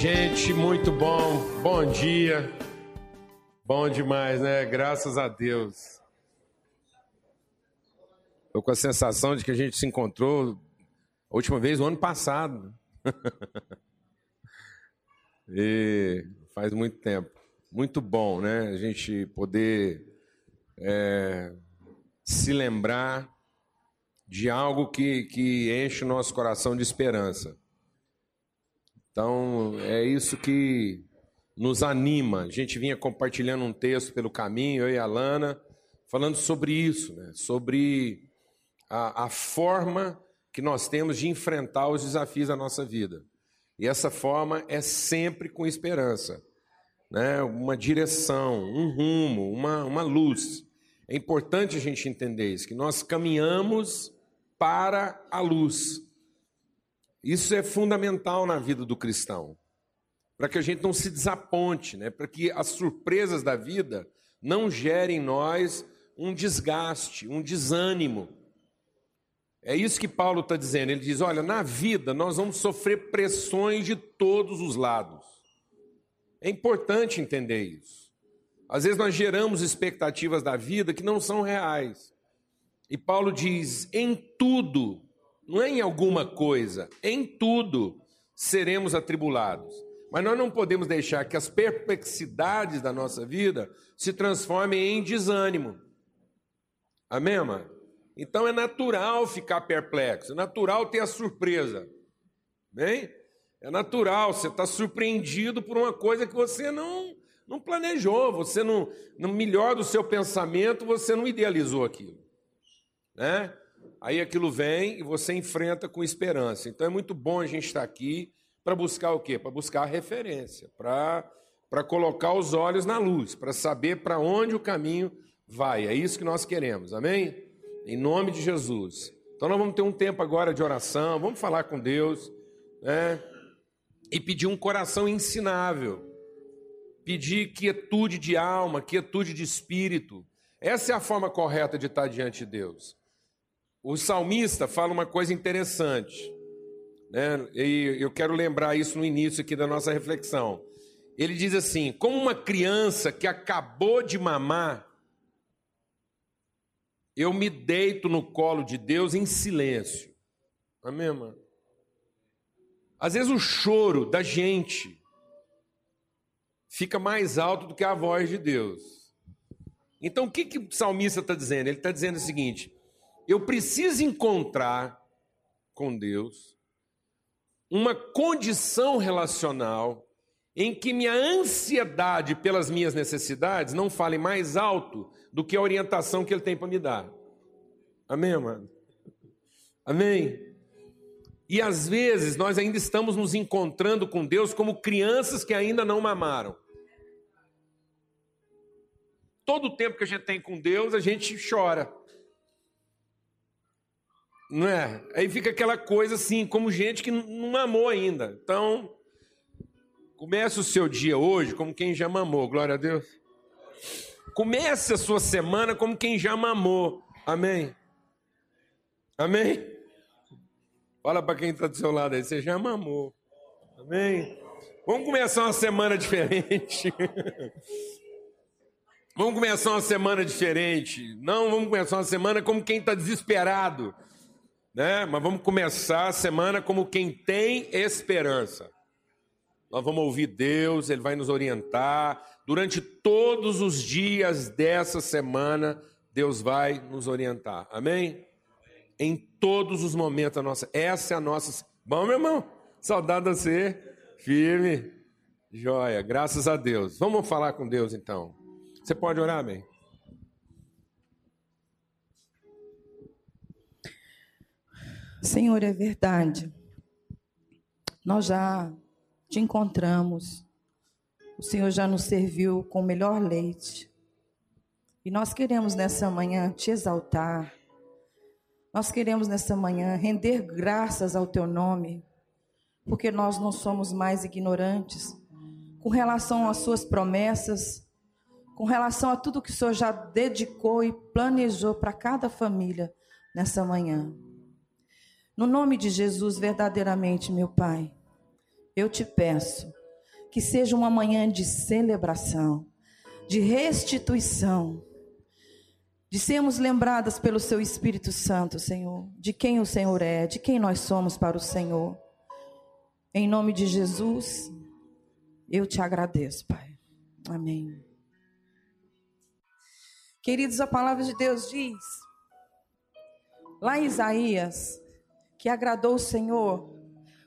gente, muito bom. Bom dia. Bom demais, né? Graças a Deus. Estou com a sensação de que a gente se encontrou a última vez no ano passado. e faz muito tempo. Muito bom, né? A gente poder é, se lembrar de algo que, que enche o nosso coração de esperança. Então, é isso que nos anima. A gente vinha compartilhando um texto pelo caminho, eu e a Lana, falando sobre isso, né? sobre a, a forma que nós temos de enfrentar os desafios da nossa vida. E essa forma é sempre com esperança, né? uma direção, um rumo, uma, uma luz. É importante a gente entender isso, que nós caminhamos para a luz. Isso é fundamental na vida do cristão, para que a gente não se desaponte, né? para que as surpresas da vida não gerem em nós um desgaste, um desânimo. É isso que Paulo está dizendo. Ele diz: olha, na vida nós vamos sofrer pressões de todos os lados. É importante entender isso. Às vezes nós geramos expectativas da vida que não são reais. E Paulo diz: em tudo não é em alguma coisa, em tudo seremos atribulados. Mas nós não podemos deixar que as perplexidades da nossa vida se transformem em desânimo. Amém, mano? Então é natural ficar perplexo, é natural ter a surpresa. Bem? É natural, você está surpreendido por uma coisa que você não, não planejou, você não, no melhor do seu pensamento, você não idealizou aquilo. Né? Aí aquilo vem e você enfrenta com esperança. Então é muito bom a gente estar aqui para buscar o quê? Para buscar a referência, para, para colocar os olhos na luz, para saber para onde o caminho vai. É isso que nós queremos, amém? Em nome de Jesus. Então nós vamos ter um tempo agora de oração, vamos falar com Deus, né? E pedir um coração ensinável, pedir quietude de alma, quietude de espírito. Essa é a forma correta de estar diante de Deus. O salmista fala uma coisa interessante, né? e eu quero lembrar isso no início aqui da nossa reflexão. Ele diz assim: como uma criança que acabou de mamar, eu me deito no colo de Deus em silêncio. Amém, mano? Às vezes o choro da gente fica mais alto do que a voz de Deus. Então o que, que o salmista está dizendo? Ele está dizendo o seguinte: eu preciso encontrar com Deus uma condição relacional em que minha ansiedade pelas minhas necessidades não fale mais alto do que a orientação que Ele tem para me dar. Amém, amado? Amém? E às vezes nós ainda estamos nos encontrando com Deus como crianças que ainda não mamaram. Todo o tempo que a gente tem com Deus, a gente chora. Não é? Aí fica aquela coisa assim, como gente que não mamou ainda. Então, comece o seu dia hoje como quem já mamou, glória a Deus. Comece a sua semana como quem já mamou. Amém? Amém? Fala para quem está do seu lado aí, você já mamou. Amém? Vamos começar uma semana diferente. vamos começar uma semana diferente. Não, vamos começar uma semana como quem está desesperado né? Mas vamos começar a semana como quem tem esperança. Nós vamos ouvir Deus, Ele vai nos orientar. Durante todos os dias dessa semana, Deus vai nos orientar. Amém? Em todos os momentos da nossa. Essa é a nossa. Bom, meu irmão, saudade de você. Firme. Joia, graças a Deus. Vamos falar com Deus então. Você pode orar, amém? Senhor, é verdade. Nós já te encontramos. O Senhor já nos serviu com o melhor leite. E nós queremos nessa manhã te exaltar. Nós queremos nessa manhã render graças ao teu nome, porque nós não somos mais ignorantes com relação às suas promessas, com relação a tudo que o Senhor já dedicou e planejou para cada família nessa manhã. No nome de Jesus, verdadeiramente, meu Pai, eu te peço, que seja uma manhã de celebração, de restituição, de sermos lembradas pelo Seu Espírito Santo, Senhor, de quem o Senhor é, de quem nós somos para o Senhor. Em nome de Jesus, eu te agradeço, Pai. Amém. Queridos, a palavra de Deus diz, lá em Isaías, que agradou o Senhor.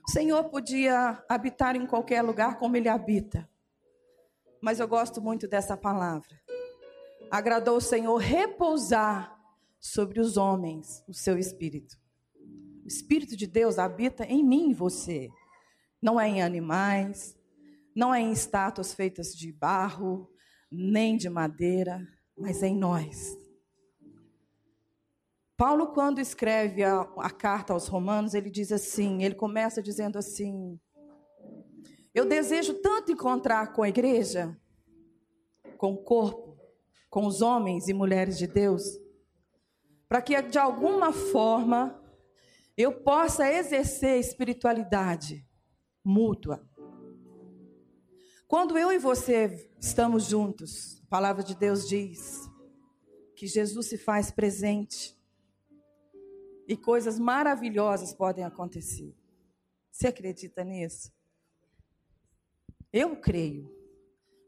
O Senhor podia habitar em qualquer lugar como ele habita. Mas eu gosto muito dessa palavra. Agradou o Senhor repousar sobre os homens o seu espírito. O espírito de Deus habita em mim e você. Não é em animais, não é em estátuas feitas de barro, nem de madeira, mas é em nós. Paulo, quando escreve a, a, carta aos Romanos, ele diz assim: ele começa dizendo assim: Eu desejo tanto encontrar com a igreja, com o corpo, com os homens e mulheres de Deus, para que de alguma forma eu possa exercer espiritualidade mútua. Quando eu e você estamos juntos, a palavra de Deus diz que Jesus se faz presente e coisas maravilhosas podem acontecer. Você acredita nisso? Eu creio.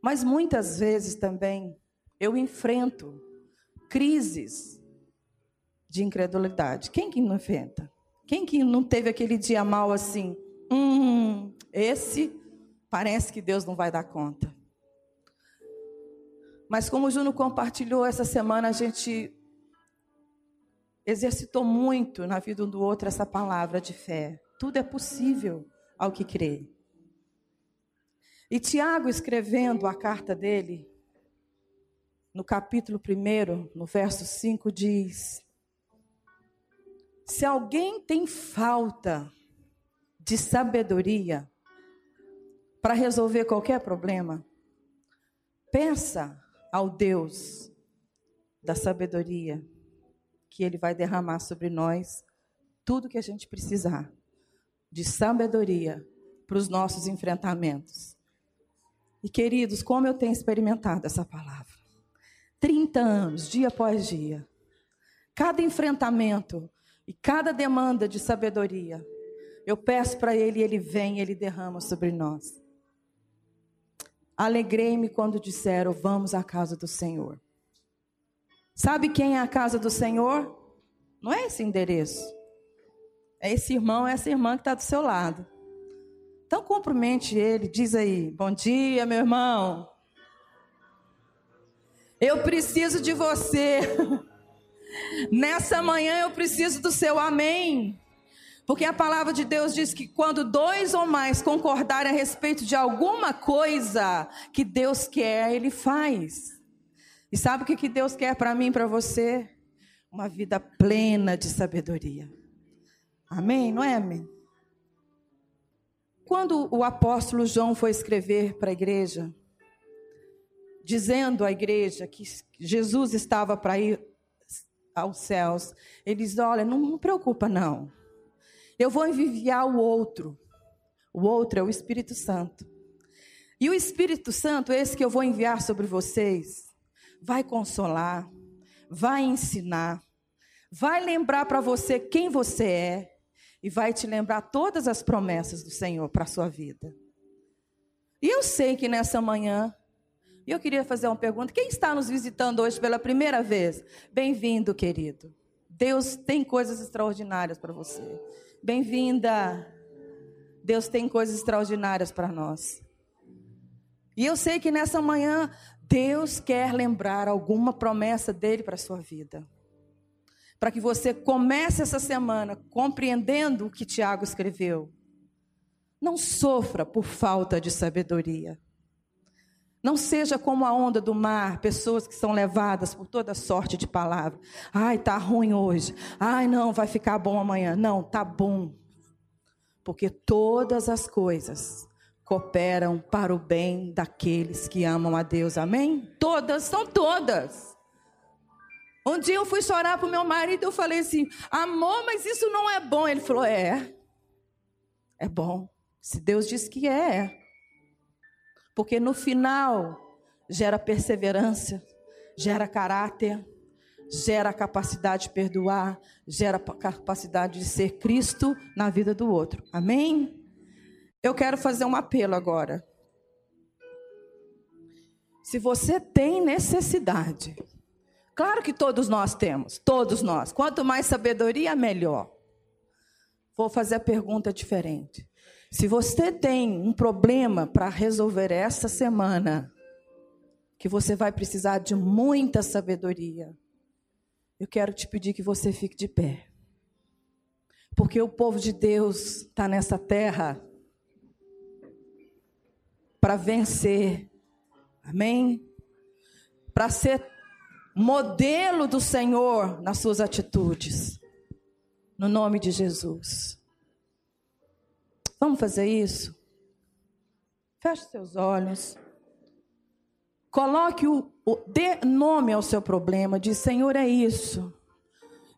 Mas muitas vezes também eu enfrento crises de incredulidade. Quem que não enfrenta? Quem que não teve aquele dia mal assim? Hum, esse Parece que Deus não vai dar conta. Mas como o Juno compartilhou essa semana, a gente exercitou muito na vida um do outro essa palavra de fé. Tudo é possível ao que crê. E Tiago, escrevendo a carta dele, no capítulo 1, no verso 5, diz: Se alguém tem falta de sabedoria, para resolver qualquer problema, pensa ao Deus da sabedoria, que Ele vai derramar sobre nós tudo que a gente precisar de sabedoria para os nossos enfrentamentos. E queridos, como eu tenho experimentado essa palavra? 30 anos, dia após dia. Cada enfrentamento e cada demanda de sabedoria, eu peço para Ele Ele vem, Ele derrama sobre nós. Alegrei-me quando disseram: Vamos à casa do Senhor. Sabe quem é a casa do Senhor? Não é esse endereço. É esse irmão, essa irmã que está do seu lado. Então cumprimente ele, diz aí: Bom dia, meu irmão. Eu preciso de você. Nessa manhã eu preciso do seu amém. Porque a palavra de Deus diz que quando dois ou mais concordarem a respeito de alguma coisa que Deus quer, Ele faz. E sabe o que Deus quer para mim e para você? Uma vida plena de sabedoria. Amém? Não é, amém? Quando o apóstolo João foi escrever para a igreja, dizendo à igreja que Jesus estava para ir aos céus, ele diz: Olha, não me preocupa, não. Eu vou enviar o outro. O outro é o Espírito Santo. E o Espírito Santo, esse que eu vou enviar sobre vocês, vai consolar, vai ensinar, vai lembrar para você quem você é e vai te lembrar todas as promessas do Senhor para a sua vida. E eu sei que nessa manhã, eu queria fazer uma pergunta: quem está nos visitando hoje pela primeira vez? Bem-vindo, querido. Deus tem coisas extraordinárias para você. Bem-vinda. Deus tem coisas extraordinárias para nós. E eu sei que nessa manhã Deus quer lembrar alguma promessa dele para a sua vida. Para que você comece essa semana compreendendo o que Tiago escreveu. Não sofra por falta de sabedoria. Não seja como a onda do mar, pessoas que são levadas por toda sorte de palavra. Ai, tá ruim hoje. Ai, não, vai ficar bom amanhã. Não, tá bom. Porque todas as coisas cooperam para o bem daqueles que amam a Deus. Amém? Todas, são todas. Um dia eu fui chorar para o meu marido e eu falei assim: amor, mas isso não é bom. Ele falou: é. É bom. Se Deus diz que é, é. Porque no final gera perseverança, gera caráter, gera capacidade de perdoar, gera capacidade de ser Cristo na vida do outro. Amém? Eu quero fazer um apelo agora. Se você tem necessidade, claro que todos nós temos, todos nós. Quanto mais sabedoria, melhor. Vou fazer a pergunta diferente. Se você tem um problema para resolver essa semana, que você vai precisar de muita sabedoria, eu quero te pedir que você fique de pé. Porque o povo de Deus está nessa terra para vencer. Amém? Para ser modelo do Senhor nas suas atitudes. No nome de Jesus. Vamos fazer isso? Feche seus olhos. Coloque o, o dê nome ao seu problema, diz: Senhor, é isso.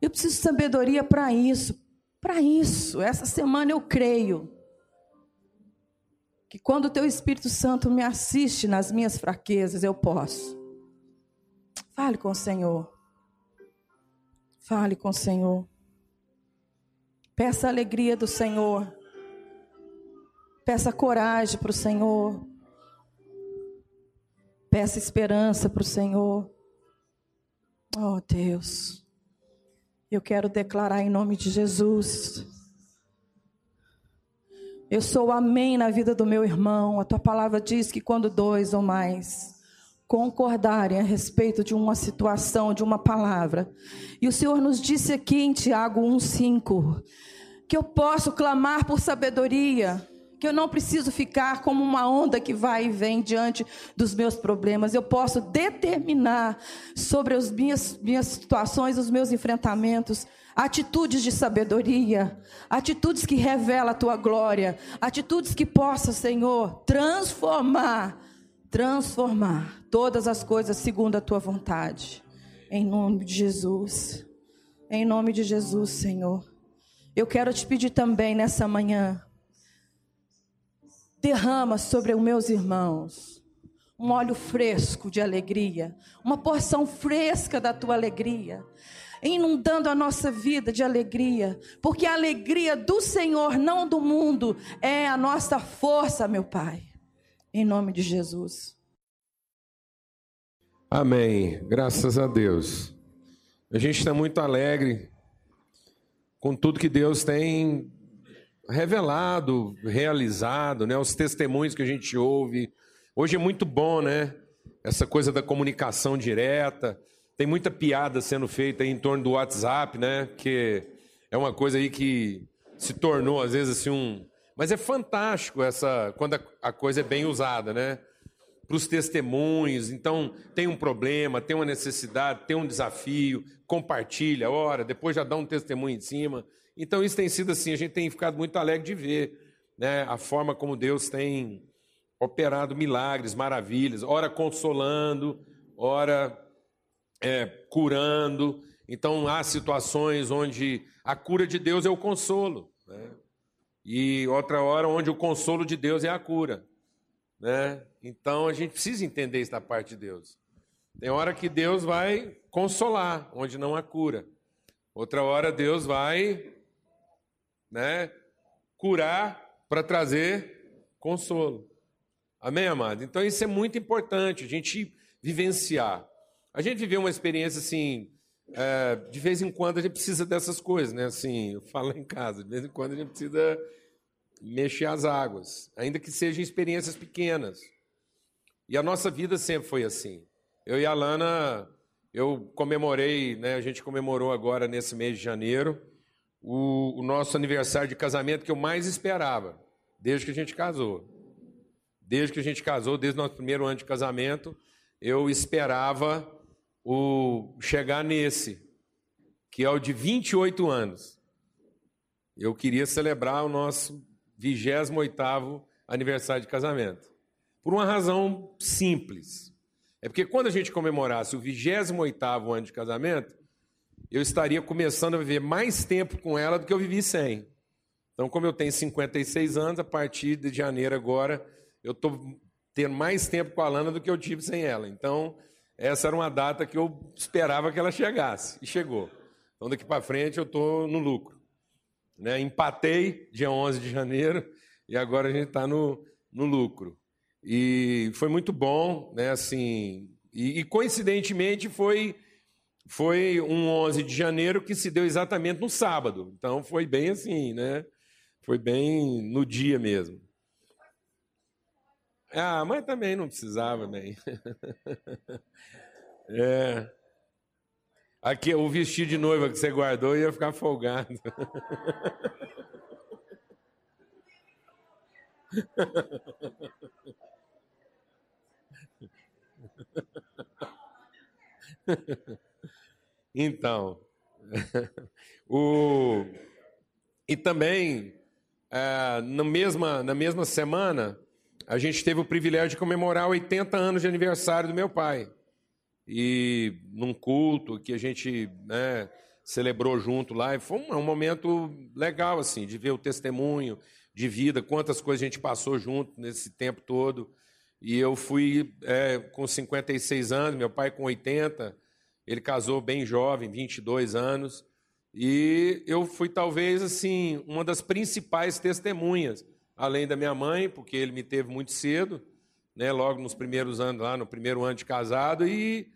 Eu preciso de sabedoria para isso. Para isso, essa semana eu creio que quando o teu Espírito Santo me assiste nas minhas fraquezas, eu posso. Fale com o Senhor. Fale com o Senhor. Peça a alegria do Senhor. Peça coragem para o Senhor. Peça esperança para o Senhor. Oh Deus, eu quero declarar em nome de Jesus. Eu sou amém na vida do meu irmão. A tua palavra diz que quando dois ou mais concordarem a respeito de uma situação, de uma palavra. E o Senhor nos disse aqui em Tiago 1:5 que eu posso clamar por sabedoria que eu não preciso ficar como uma onda que vai e vem diante dos meus problemas. Eu posso determinar sobre as minhas, minhas situações, os meus enfrentamentos, atitudes de sabedoria, atitudes que revelam a tua glória, atitudes que possam, Senhor, transformar, transformar todas as coisas segundo a tua vontade. Em nome de Jesus. Em nome de Jesus, Senhor. Eu quero te pedir também nessa manhã derrama sobre os meus irmãos um óleo fresco de alegria, uma porção fresca da tua alegria, inundando a nossa vida de alegria, porque a alegria do Senhor, não do mundo, é a nossa força, meu Pai. Em nome de Jesus. Amém. Graças a Deus. A gente está muito alegre com tudo que Deus tem revelado, realizado, né? Os testemunhos que a gente ouve. Hoje é muito bom, né? Essa coisa da comunicação direta. Tem muita piada sendo feita em torno do WhatsApp, né? Que é uma coisa aí que se tornou às vezes assim um, mas é fantástico essa quando a, coisa é bem usada, né? Para os testemunhos. Então tem um problema, tem uma necessidade, tem um desafio, compartilha, ora, depois já dá um testemunho em cima. Então isso tem sido assim, a gente tem ficado muito alegre de ver né, a forma como Deus tem operado milagres, maravilhas, ora consolando, ora é, curando. Então há situações onde a cura de Deus é o consolo, né? e outra hora onde o consolo de Deus é a cura. Né? Então a gente precisa entender da parte de Deus. Tem hora que Deus vai consolar, onde não há cura. Outra hora Deus vai né, curar para trazer consolo. Amém, amado? Então isso é muito importante, a gente vivenciar. A gente viveu uma experiência assim, é, de vez em quando a gente precisa dessas coisas, né? Assim, eu falo em casa, de vez em quando a gente precisa mexer as águas, ainda que sejam experiências pequenas. E a nossa vida sempre foi assim. Eu e a Lana, eu comemorei, né? A gente comemorou agora nesse mês de janeiro o, o nosso aniversário de casamento que eu mais esperava, desde que a gente casou. Desde que a gente casou, desde o nosso primeiro ano de casamento, eu esperava o chegar nesse, que é o de 28 anos. Eu queria celebrar o nosso 28º aniversário de casamento. Por uma razão simples. É porque quando a gente comemorasse o 28º ano de casamento, eu estaria começando a viver mais tempo com ela do que eu vivi sem. Então, como eu tenho 56 anos, a partir de janeiro agora, eu estou ter mais tempo com a Lana do que eu tive sem ela. Então, essa era uma data que eu esperava que ela chegasse, e chegou. Então, daqui para frente, eu estou no lucro. Né? Empatei dia 11 de janeiro e agora a gente está no, no lucro. E foi muito bom, né? Assim, e, e, coincidentemente foi foi um 11 de janeiro que se deu exatamente no sábado. Então foi bem assim, né? Foi bem no dia mesmo. Ah, mas também não precisava, bem. é. Aqui, o vestido de noiva que você guardou ia ficar folgado. Então, o, e também, é, na, mesma, na mesma semana, a gente teve o privilégio de comemorar 80 anos de aniversário do meu pai. E num culto que a gente né, celebrou junto lá, e foi um, um momento legal, assim, de ver o testemunho de vida, quantas coisas a gente passou junto nesse tempo todo. E eu fui é, com 56 anos, meu pai com 80, ele casou bem jovem, 22 anos, e eu fui talvez assim uma das principais testemunhas, além da minha mãe, porque ele me teve muito cedo, né, logo nos primeiros anos lá, no primeiro ano de casado, e,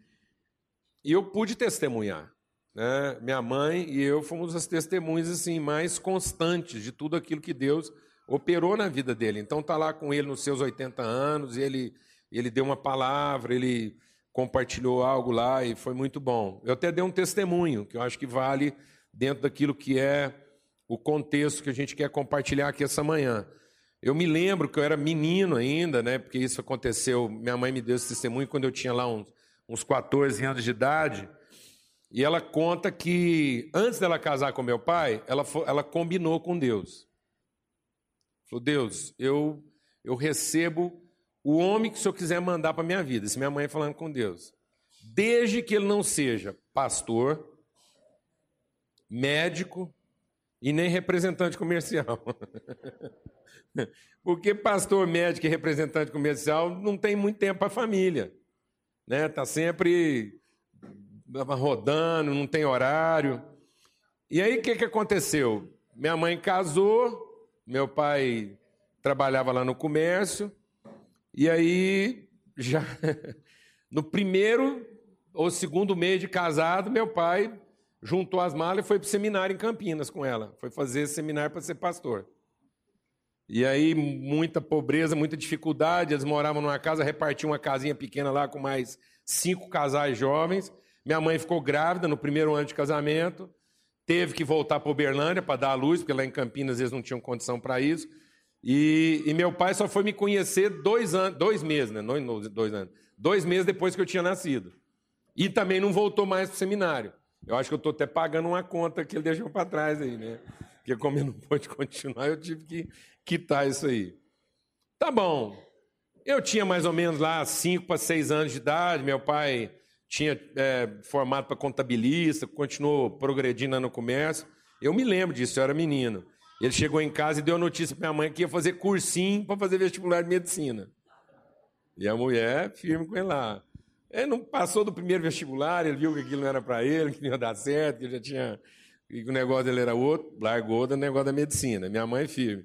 e eu pude testemunhar. Né? Minha mãe e eu fomos as testemunhas assim mais constantes de tudo aquilo que Deus operou na vida dele. Então tá lá com ele nos seus 80 anos, ele ele deu uma palavra, ele compartilhou algo lá e foi muito bom. Eu até dei um testemunho que eu acho que vale dentro daquilo que é o contexto que a gente quer compartilhar aqui essa manhã. Eu me lembro que eu era menino ainda, né? Porque isso aconteceu. Minha mãe me deu esse testemunho quando eu tinha lá uns, uns 14 anos de idade. E ela conta que antes dela casar com meu pai, ela, ela combinou com Deus. Falou, Deus, eu, eu recebo o homem que o Senhor quiser mandar para minha vida. Isso minha mãe falando com Deus. Desde que ele não seja pastor, médico e nem representante comercial. Porque pastor, médico e representante comercial não tem muito tempo para a família. Né? Tá sempre rodando, não tem horário. E aí o que, que aconteceu? Minha mãe casou, meu pai trabalhava lá no comércio, e aí já no primeiro ou segundo mês de casado, meu pai juntou as malas e foi para o seminário em Campinas com ela. Foi fazer seminário para ser pastor. E aí, muita pobreza, muita dificuldade. Eles moravam numa casa, repartiam uma casinha pequena lá com mais cinco casais jovens. Minha mãe ficou grávida no primeiro ano de casamento teve que voltar para Uberlândia para dar a luz, porque lá em Campinas eles não tinham condição para isso. E, e, meu pai só foi me conhecer dois, dois meses, né? Não, dois anos. Dois meses depois que eu tinha nascido. E também não voltou mais para o seminário. Eu acho que eu estou até pagando uma conta que ele deixou para trás aí, né? Porque como ele não pôde continuar, eu tive que quitar isso aí. Tá bom. Eu tinha mais ou menos lá cinco para seis anos de idade. Meu pai tinha é, formado para contabilista, continuou progredindo no comércio. Eu me lembro disso, eu era menino. Ele chegou em casa e deu notícia para minha mãe que ia fazer cursinho para fazer vestibular de medicina. E a mulher, firme com ele lá. Ele não passou do primeiro vestibular, ele viu que aquilo não era para ele, que não ia dar certo, que ele já tinha. Que o negócio dele era outro, largou do negócio da medicina. Minha mãe, firme.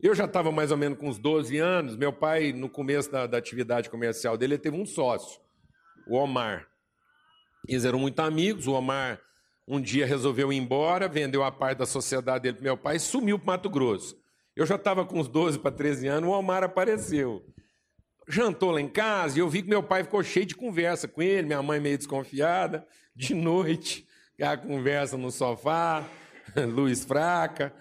Eu já estava mais ou menos com uns 12 anos. Meu pai, no começo da, da atividade comercial dele, ele teve um sócio o Omar. Eles eram muito amigos, o Omar um dia resolveu ir embora, vendeu a parte da sociedade dele para meu pai e sumiu para Mato Grosso. Eu já estava com uns 12 para 13 anos, o Omar apareceu. Jantou lá em casa e eu vi que meu pai ficou cheio de conversa com ele, minha mãe meio desconfiada. De noite, a conversa no sofá, luz fraca.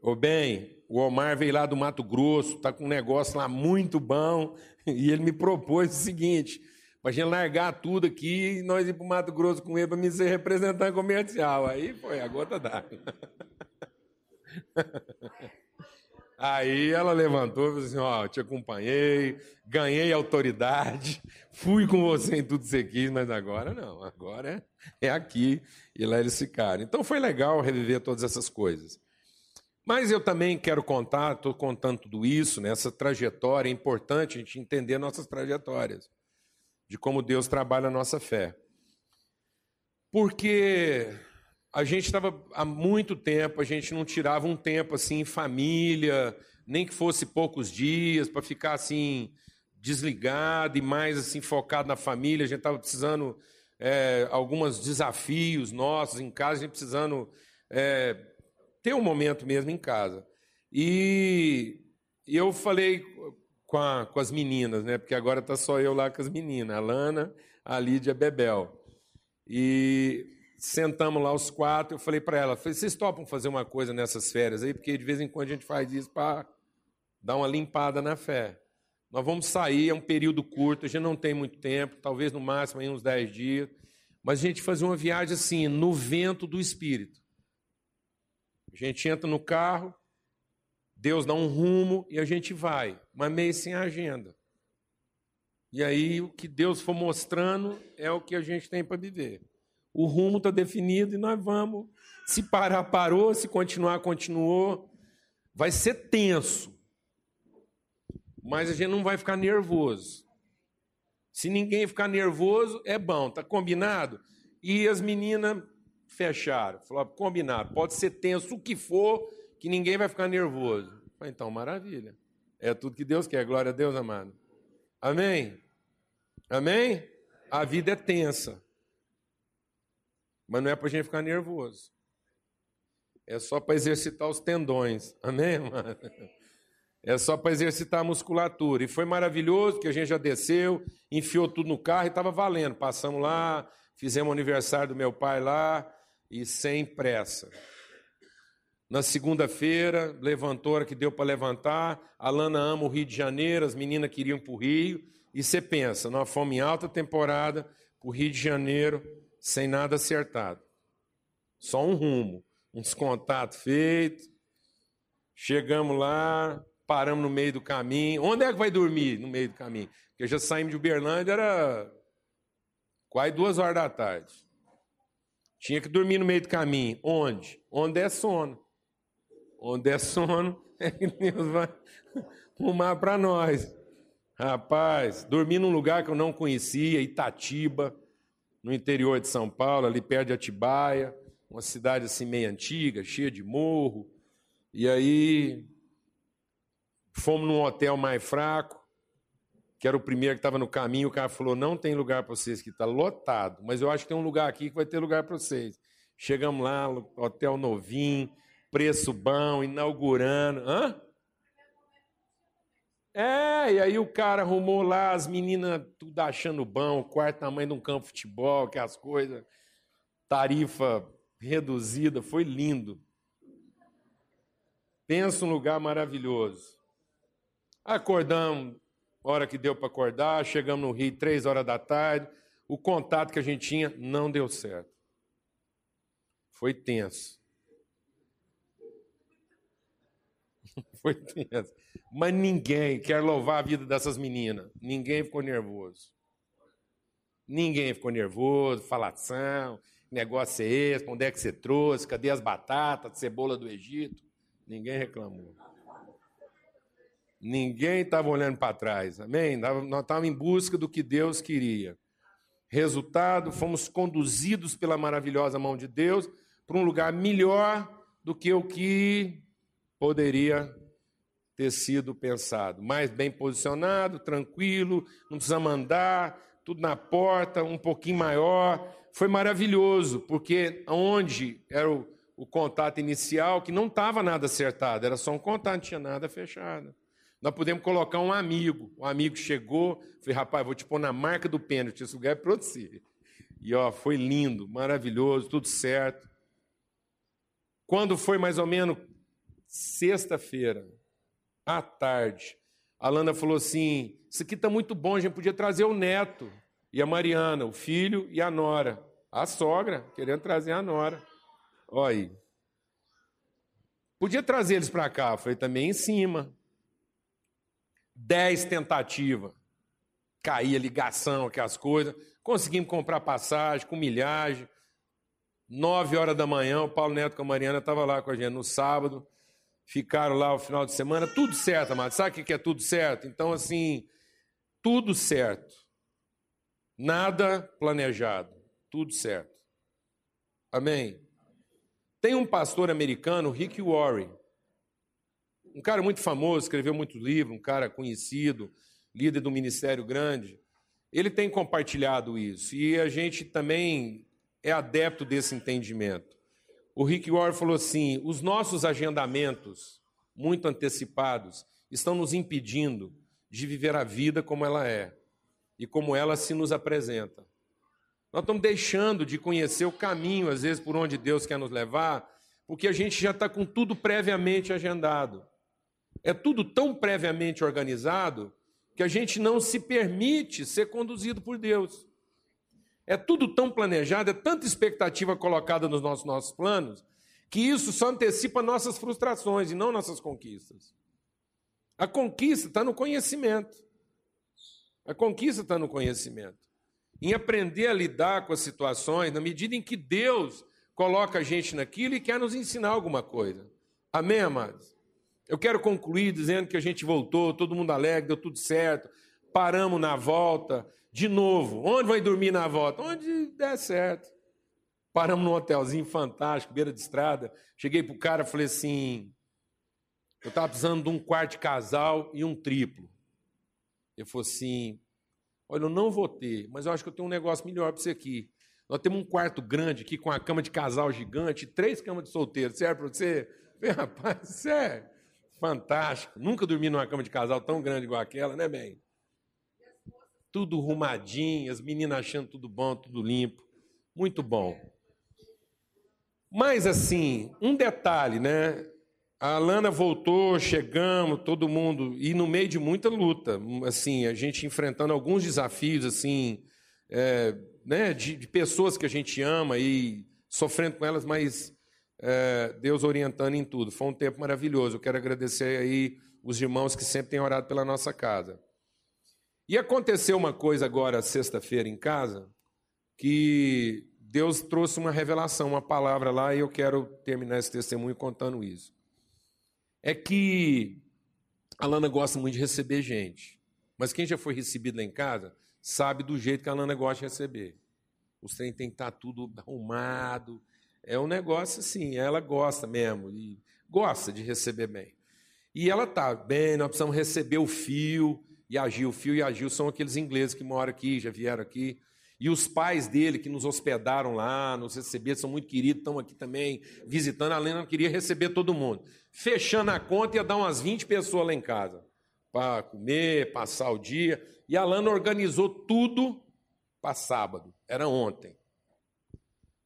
Ô bem, o Omar veio lá do Mato Grosso, está com um negócio lá muito bom, e ele me propôs o seguinte: para a gente largar tudo aqui e nós ir para o Mato Grosso com ele para me ser representante comercial. Aí foi a gota d'água. Aí ela levantou e falou assim: Ó, te acompanhei, ganhei autoridade, fui com você em tudo que você quis, mas agora não, agora é, é aqui. E lá eles ficaram. Então foi legal reviver todas essas coisas. Mas eu também quero contar, estou contando tudo isso, nessa né, trajetória, é importante a gente entender nossas trajetórias, de como Deus trabalha a nossa fé. Porque a gente estava há muito tempo, a gente não tirava um tempo assim em família, nem que fosse poucos dias, para ficar assim desligado e mais assim focado na família. A gente estava precisando é, alguns desafios nossos em casa, a gente precisando é, ter um momento mesmo em casa. E eu falei com, a, com as meninas, né? Porque agora está só eu lá com as meninas, a Lana, a Lídia, a Bebel. E sentamos lá os quatro, eu falei para ela, vocês topam fazer uma coisa nessas férias aí? Porque de vez em quando a gente faz isso para dar uma limpada na fé. Nós vamos sair, é um período curto, a gente não tem muito tempo, talvez no máximo aí uns 10 dias, mas a gente fazer uma viagem assim, no vento do Espírito. A gente entra no carro, Deus dá um rumo e a gente vai, mas meio sem agenda. E aí o que Deus for mostrando é o que a gente tem para viver. O rumo está definido e nós vamos. Se parar, parou, se continuar, continuou. Vai ser tenso, mas a gente não vai ficar nervoso. Se ninguém ficar nervoso, é bom, tá combinado? E as meninas fecharam, falaram, combinado, pode ser tenso o que for, que ninguém vai ficar nervoso. Falei, então, maravilha. É tudo que Deus quer, glória a Deus, amado. Amém? Amém? A vida é tensa. Mas não é para a gente ficar nervoso. É só para exercitar os tendões. Amém, amado? É só para exercitar a musculatura. E foi maravilhoso que a gente já desceu, enfiou tudo no carro e estava valendo. Passamos lá, fizemos o aniversário do meu pai lá e sem pressa. Na segunda-feira, levantou a que deu para levantar. A Lana ama o Rio de Janeiro, as meninas queriam para o Rio. E você pensa, nós fomos em alta temporada para o Rio de Janeiro, sem nada acertado. Só um rumo, uns contatos feitos. Chegamos lá, paramos no meio do caminho. Onde é que vai dormir no meio do caminho? Porque já saímos de Uberlândia, era quase duas horas da tarde. Tinha que dormir no meio do caminho. Onde? Onde é sono. Onde é sono, é que Deus vai arrumar para nós. Rapaz, dormi num lugar que eu não conhecia, Itatiba, no interior de São Paulo, ali perto de Atibaia, uma cidade assim meio antiga, cheia de morro. E aí Fomos num hotel mais fraco, que era o primeiro que estava no caminho. O cara falou: Não tem lugar para vocês, que está lotado, mas eu acho que tem um lugar aqui que vai ter lugar para vocês. Chegamos lá, hotel novinho, preço bom, inaugurando. Hã? É, e aí o cara arrumou lá, as meninas tudo achando bom, o quarto tamanho de um campo de futebol, que as coisas, tarifa reduzida, foi lindo. Pensa um lugar maravilhoso. Acordamos, hora que deu para acordar, chegamos no Rio três horas da tarde. O contato que a gente tinha não deu certo. Foi tenso. Foi tenso. Mas ninguém quer louvar a vida dessas meninas. Ninguém ficou nervoso. Ninguém ficou nervoso, falação, negócio é esse, onde é que você trouxe, cadê as batatas, cebola do Egito? Ninguém reclamou. Ninguém estava olhando para trás, amém? Nós estávamos em busca do que Deus queria. Resultado, fomos conduzidos pela maravilhosa mão de Deus para um lugar melhor do que o que poderia ter sido pensado. Mais bem posicionado, tranquilo, não precisa mandar, tudo na porta, um pouquinho maior. Foi maravilhoso, porque onde era o, o contato inicial, que não estava nada acertado, era só um contato, não tinha nada fechado. Nós podemos colocar um amigo. O amigo chegou, falei, rapaz, vou te pôr na marca do pênalti, esse lugar é para você. E ó, foi lindo, maravilhoso, tudo certo. Quando foi mais ou menos sexta-feira, à tarde, a Lana falou assim: Isso aqui está muito bom, a gente podia trazer o neto e a Mariana, o filho e a nora. A sogra, querendo trazer a nora. Olha aí. Podia trazer eles para cá. Falei, também em cima dez tentativas. Caía ligação, aquelas coisas. Conseguimos comprar passagem com milhagem. Nove horas da manhã, o Paulo Neto com a Mariana estava lá com a gente no sábado. Ficaram lá o final de semana, tudo certo, amado. Sabe o que é tudo certo? Então, assim, tudo certo. Nada planejado, tudo certo. Amém? Tem um pastor americano, Rick Warren, um cara muito famoso, escreveu muito livro, um cara conhecido, líder do ministério grande. Ele tem compartilhado isso e a gente também é adepto desse entendimento. O Rick Warren falou assim: os nossos agendamentos muito antecipados estão nos impedindo de viver a vida como ela é e como ela se nos apresenta. Nós estamos deixando de conhecer o caminho, às vezes, por onde Deus quer nos levar, porque a gente já está com tudo previamente agendado. É tudo tão previamente organizado que a gente não se permite ser conduzido por Deus. É tudo tão planejado, é tanta expectativa colocada nos nossos, nossos planos, que isso só antecipa nossas frustrações e não nossas conquistas. A conquista está no conhecimento. A conquista está no conhecimento. Em aprender a lidar com as situações, na medida em que Deus coloca a gente naquilo e quer nos ensinar alguma coisa. Amém, amados? Eu quero concluir dizendo que a gente voltou, todo mundo alegre, deu tudo certo, paramos na volta, de novo. Onde vai dormir na volta? Onde der certo. Paramos num hotelzinho fantástico, beira de estrada. Cheguei para o cara falei assim: eu estava precisando de um quarto de casal e um triplo. Ele falou assim: olha, eu não vou ter, mas eu acho que eu tenho um negócio melhor para você aqui. Nós temos um quarto grande aqui com uma cama de casal gigante, três camas de solteiro. Serve para você? Falei, rapaz, é fantástico. Nunca dormi numa cama de casal tão grande igual aquela, né, bem? Tudo rumadinho, as meninas achando tudo bom, tudo limpo. Muito bom. Mas assim, um detalhe, né? A Alana voltou, chegamos, todo mundo, e no meio de muita luta, assim, a gente enfrentando alguns desafios, assim, é, né, de, de, pessoas que a gente ama e sofrendo com elas, mas é, Deus orientando em tudo. Foi um tempo maravilhoso. Eu quero agradecer aí os irmãos que sempre têm orado pela nossa casa. E aconteceu uma coisa agora, sexta-feira, em casa, que Deus trouxe uma revelação, uma palavra lá, e eu quero terminar esse testemunho contando isso. É que a Lana gosta muito de receber gente. Mas quem já foi recebido lá em casa sabe do jeito que a Lana gosta de receber. Os trem tem que estar tudo arrumado. É um negócio assim, ela gosta mesmo, e gosta de receber bem. E ela tá bem, nós precisamos receber o Fio e a Gil. O Fio e a Gil são aqueles ingleses que moram aqui, já vieram aqui. E os pais dele que nos hospedaram lá, nos receberam, são muito queridos, estão aqui também visitando. A Lena queria receber todo mundo. Fechando a conta, ia dar umas 20 pessoas lá em casa para comer, passar o dia. E a Lana organizou tudo para sábado, era ontem.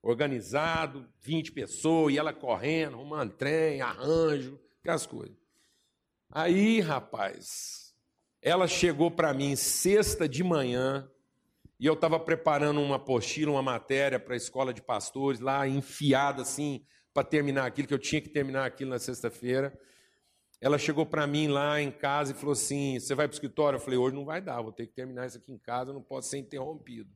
Organizado, 20 pessoas, e ela correndo, arrumando trem, arranjo, aquelas coisas. Aí, rapaz, ela chegou para mim sexta de manhã, e eu estava preparando uma apostila, uma matéria para a escola de pastores, lá enfiada assim, para terminar aquilo, que eu tinha que terminar aquilo na sexta-feira. Ela chegou para mim lá em casa e falou assim: Você vai para o escritório? Eu falei: Hoje não vai dar, vou ter que terminar isso aqui em casa, não posso ser interrompido.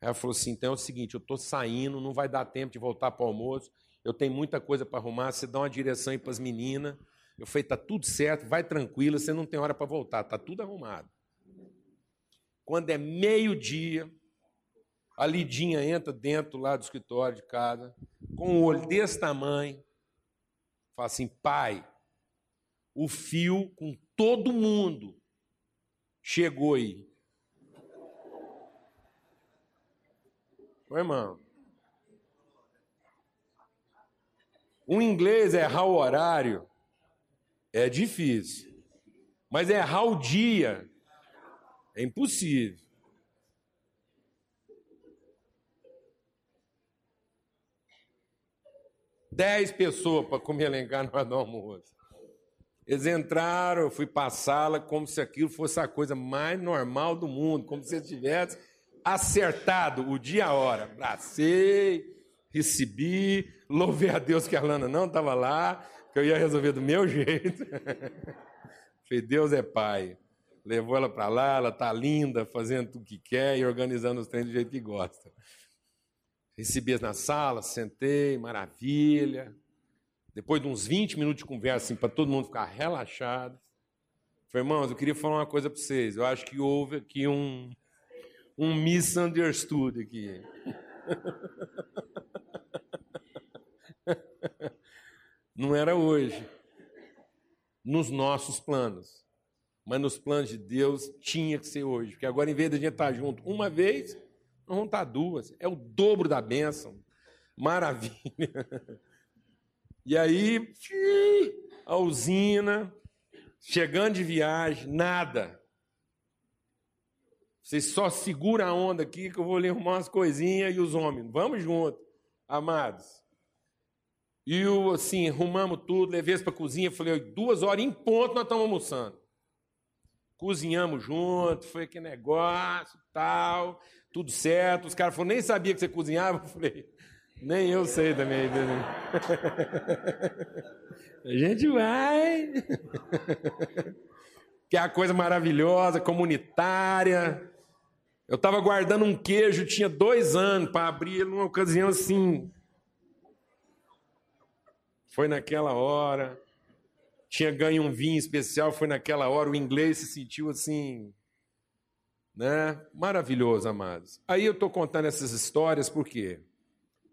Ela falou assim: Então é o seguinte, eu estou saindo, não vai dar tempo de voltar para o almoço, eu tenho muita coisa para arrumar, você dá uma direção aí para as meninas. Eu falei: Está tudo certo, vai tranquila, você não tem hora para voltar, está tudo arrumado. Quando é meio-dia, a Lidinha entra dentro lá do escritório de casa, com um olho desse tamanho, fala assim: pai, o fio com todo mundo chegou aí. Ô, irmão. Um inglês errar o horário é difícil. Mas errar o dia é impossível. Dez pessoas para comer lá em casa no almoço. Eles entraram, eu fui para a sala como se aquilo fosse a coisa mais normal do mundo, como se eles tivessem acertado o dia e a hora. Abracei, recebi, louvei a Deus que a Lana não estava lá, que eu ia resolver do meu jeito. Falei, Deus é Pai levou ela para lá, ela está linda, fazendo o que quer e organizando os treinos do jeito que gosta. Recebi na sala, sentei, maravilha. depois de uns 20 minutos de conversa, assim, para todo mundo ficar relaxado, falei, irmãos, eu queria falar uma coisa para vocês. Eu acho que houve aqui um, um misunderstood aqui. Não era hoje, nos nossos planos, mas nos planos de Deus tinha que ser hoje, porque agora, em vez de a gente estar junto uma vez, nós vamos estar duas, é o dobro da bênção, maravilha. E aí, a usina, chegando de viagem, nada. Vocês só segura a onda aqui que eu vou ler umas coisinhas e os homens. Vamos junto, amados. E o assim, arrumamos tudo, levei para a cozinha, falei, duas horas em ponto nós estamos almoçando. Cozinhamos junto, foi aquele negócio, tal, tudo certo. Os caras falaram, nem sabia que você cozinhava. Eu falei, nem eu sei também. A gente vai. Que é a coisa maravilhosa, comunitária. Eu estava guardando um queijo, tinha dois anos para abrir numa ocasião assim. Foi naquela hora. Tinha ganho um vinho especial, foi naquela hora. O inglês se sentiu assim. Né? Maravilhoso, amados. Aí eu estou contando essas histórias por quê?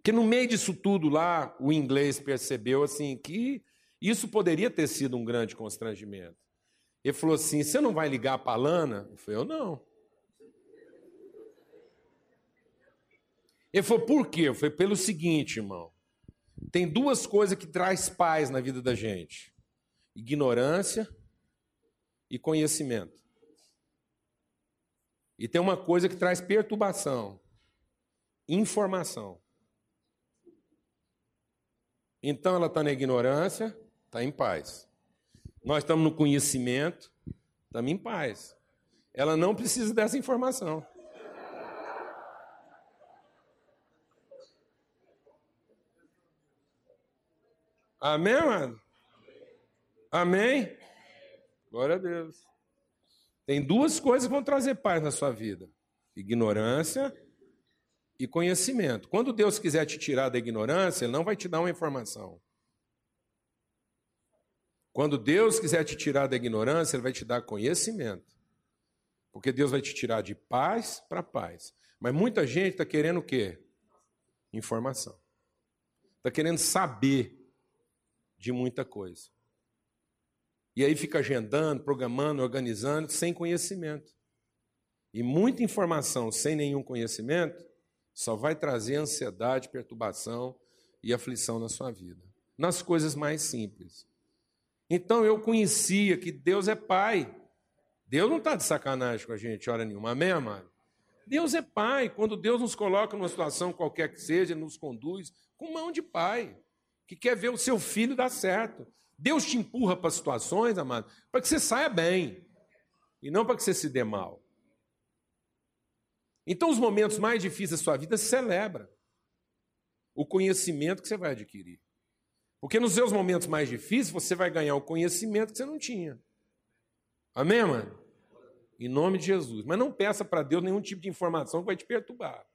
Que no meio disso tudo lá, o inglês percebeu assim que isso poderia ter sido um grande constrangimento. Ele falou assim: Você não vai ligar para a Lana? Eu falei: Eu não. Ele falou: Por quê? Eu falei: Pelo seguinte, irmão. Tem duas coisas que traz paz na vida da gente: ignorância e conhecimento. E tem uma coisa que traz perturbação: informação. Então ela está na ignorância, está em paz. Nós estamos no conhecimento, estamos em paz. Ela não precisa dessa informação. Amém, amado? Amém? Glória a Deus. Tem duas coisas que vão trazer paz na sua vida: ignorância e conhecimento. Quando Deus quiser te tirar da ignorância, Ele não vai te dar uma informação. Quando Deus quiser te tirar da ignorância, Ele vai te dar conhecimento. Porque Deus vai te tirar de paz para paz. Mas muita gente está querendo o quê? Informação. Está querendo saber de muita coisa. E aí fica agendando, programando, organizando, sem conhecimento. E muita informação sem nenhum conhecimento só vai trazer ansiedade, perturbação e aflição na sua vida. Nas coisas mais simples. Então eu conhecia que Deus é Pai. Deus não está de sacanagem com a gente, hora nenhuma. Amém, amado? Deus é Pai. Quando Deus nos coloca numa situação qualquer que seja, nos conduz com mão de Pai, que quer ver o seu filho dar certo. Deus te empurra para situações, amado, para que você saia bem e não para que você se dê mal. Então, os momentos mais difíceis da sua vida, celebra o conhecimento que você vai adquirir. Porque nos seus momentos mais difíceis, você vai ganhar o conhecimento que você não tinha. Amém, mano? Em nome de Jesus. Mas não peça para Deus nenhum tipo de informação que vai te perturbar.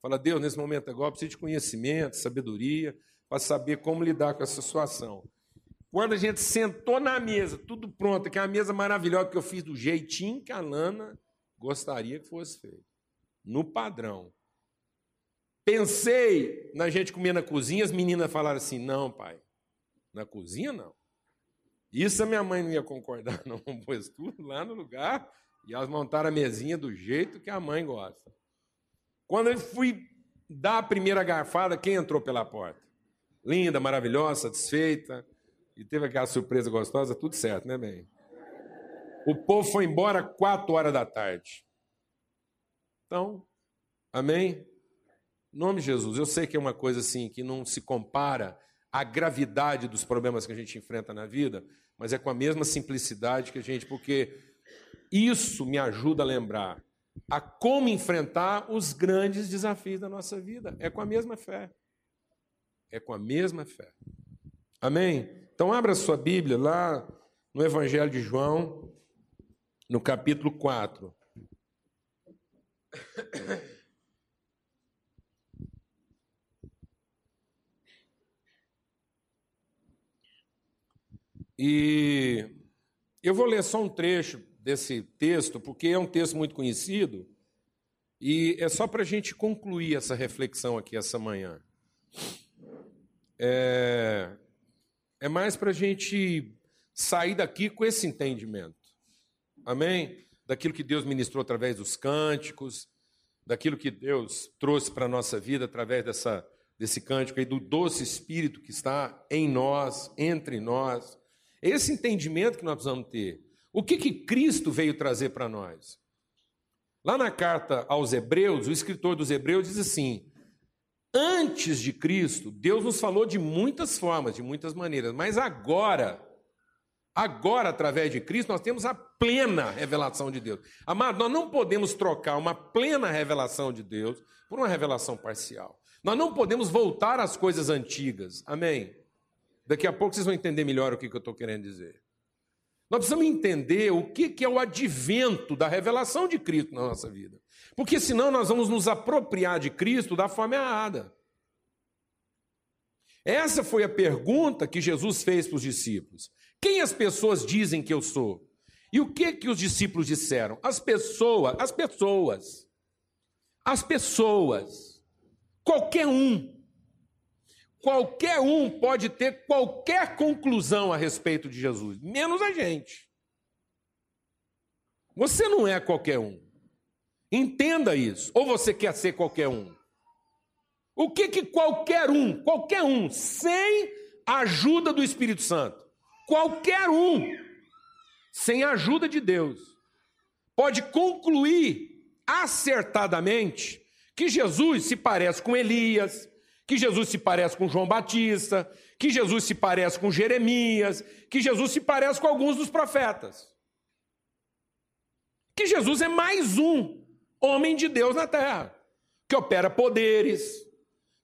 Fala, Deus, nesse momento agora eu preciso de conhecimento, sabedoria, para saber como lidar com essa situação. Quando a gente sentou na mesa, tudo pronto, que é uma mesa maravilhosa que eu fiz do jeitinho que a Lana gostaria que fosse feito no padrão. Pensei na gente comer na cozinha, as meninas falaram assim: não, pai, na cozinha não. Isso a minha mãe não ia concordar, não. Pôs tudo lá no lugar e elas montaram a mesinha do jeito que a mãe gosta. Quando eu fui dar a primeira garfada, quem entrou pela porta? Linda, maravilhosa, satisfeita. E teve aquela surpresa gostosa, tudo certo, né, bem? O povo foi embora quatro horas da tarde. Então, amém? Em nome de Jesus, eu sei que é uma coisa assim que não se compara à gravidade dos problemas que a gente enfrenta na vida, mas é com a mesma simplicidade que a gente, porque isso me ajuda a lembrar a como enfrentar os grandes desafios da nossa vida. É com a mesma fé. É com a mesma fé. Amém? Então, abra sua Bíblia lá no Evangelho de João, no capítulo 4. E eu vou ler só um trecho desse texto, porque é um texto muito conhecido, e é só para a gente concluir essa reflexão aqui essa manhã. É, é mais para a gente sair daqui com esse entendimento. Amém? Daquilo que Deus ministrou através dos cânticos, daquilo que Deus trouxe para a nossa vida através dessa, desse cântico aí, do doce Espírito que está em nós, entre nós. Esse entendimento que nós precisamos ter. O que, que Cristo veio trazer para nós? Lá na carta aos Hebreus, o escritor dos Hebreus diz assim: Antes de Cristo, Deus nos falou de muitas formas, de muitas maneiras, mas agora, agora, através de Cristo, nós temos a plena revelação de Deus. Amado, nós não podemos trocar uma plena revelação de Deus por uma revelação parcial. Nós não podemos voltar às coisas antigas. Amém? Daqui a pouco vocês vão entender melhor o que eu estou querendo dizer. Nós precisamos entender o que é o advento da revelação de Cristo na nossa vida. Porque senão nós vamos nos apropriar de Cristo da forma errada. Essa foi a pergunta que Jesus fez para os discípulos. Quem as pessoas dizem que eu sou? E o que que os discípulos disseram? As pessoas, as pessoas. As pessoas. Qualquer um. Qualquer um pode ter qualquer conclusão a respeito de Jesus, menos a gente. Você não é qualquer um. Entenda isso. Ou você quer ser qualquer um? O que que qualquer um, qualquer um, sem a ajuda do Espírito Santo, qualquer um, sem a ajuda de Deus, pode concluir acertadamente que Jesus se parece com Elias, que Jesus se parece com João Batista, que Jesus se parece com Jeremias, que Jesus se parece com alguns dos profetas. Que Jesus é mais um homem de Deus na terra, que opera poderes,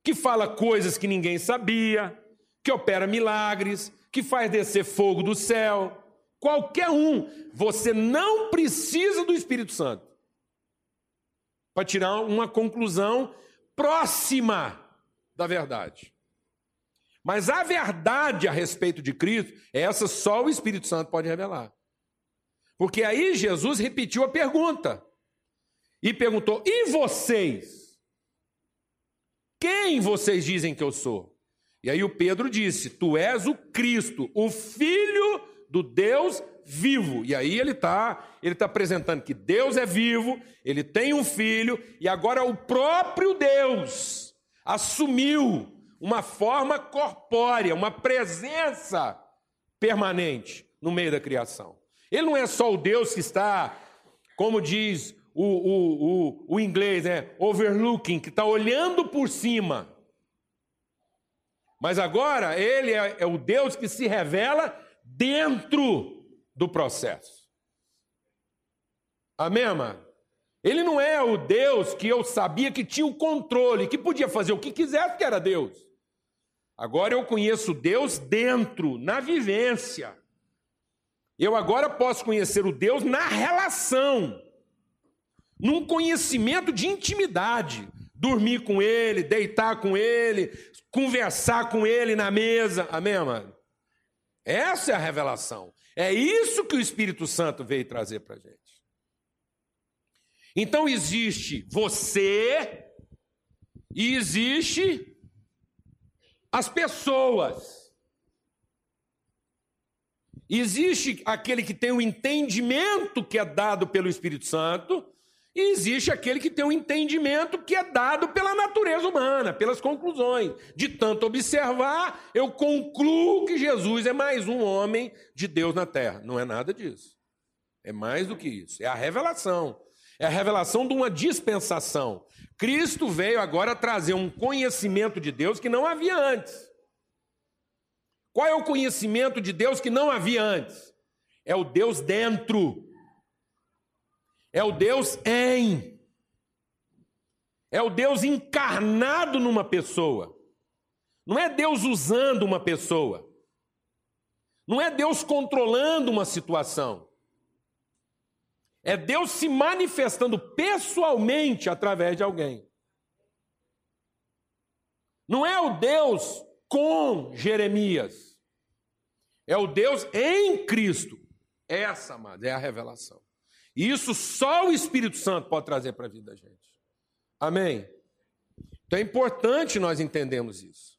que fala coisas que ninguém sabia, que opera milagres, que faz descer fogo do céu. Qualquer um, você não precisa do Espírito Santo para tirar uma conclusão próxima da verdade. Mas a verdade a respeito de Cristo, essa só o Espírito Santo pode revelar. Porque aí Jesus repetiu a pergunta e perguntou: E vocês? Quem vocês dizem que eu sou? E aí o Pedro disse: Tu és o Cristo, o Filho do Deus vivo. E aí ele está ele tá apresentando que Deus é vivo, ele tem um filho, e agora o próprio Deus assumiu uma forma corpórea, uma presença permanente no meio da criação. Ele não é só o Deus que está, como diz o, o, o, o inglês, né? Overlooking, que está olhando por cima. Mas agora ele é, é o Deus que se revela dentro do processo. Amém, amado? Ele não é o Deus que eu sabia que tinha o controle, que podia fazer o que quisesse, que era Deus. Agora eu conheço Deus dentro, na vivência. Eu agora posso conhecer o Deus na relação num conhecimento de intimidade. Dormir com ele, deitar com ele, conversar com ele na mesa. Amém, amado? Essa é a revelação. É isso que o Espírito Santo veio trazer para a gente. Então existe você e existe as pessoas. Existe aquele que tem o entendimento que é dado pelo Espírito Santo e existe aquele que tem um entendimento que é dado pela natureza humana, pelas conclusões. De tanto observar, eu concluo que Jesus é mais um homem de Deus na terra. Não é nada disso. É mais do que isso. É a revelação. É a revelação de uma dispensação. Cristo veio agora trazer um conhecimento de Deus que não havia antes. Qual é o conhecimento de Deus que não havia antes? É o Deus dentro é o Deus em. É o Deus encarnado numa pessoa. Não é Deus usando uma pessoa. Não é Deus controlando uma situação. É Deus se manifestando pessoalmente através de alguém. Não é o Deus com Jeremias. É o Deus em Cristo. Essa, amada, é a revelação. E isso só o Espírito Santo pode trazer para a vida da gente. Amém? Então é importante nós entendermos isso.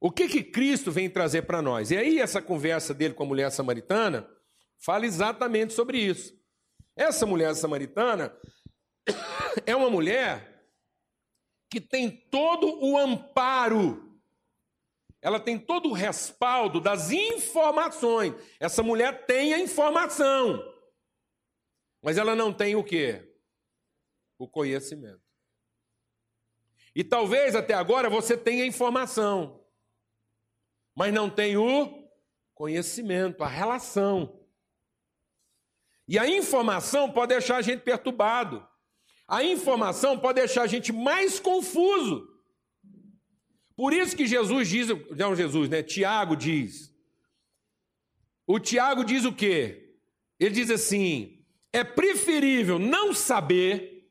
O que que Cristo vem trazer para nós? E aí essa conversa dele com a mulher samaritana fala exatamente sobre isso. Essa mulher samaritana é uma mulher que tem todo o amparo, ela tem todo o respaldo das informações. Essa mulher tem a informação, mas ela não tem o que? O conhecimento. E talvez até agora você tenha informação, mas não tem o conhecimento, a relação. E a informação pode deixar a gente perturbado. A informação pode deixar a gente mais confuso. Por isso que Jesus diz, não Jesus, né? Tiago diz. O Tiago diz o quê? Ele diz assim: é preferível não saber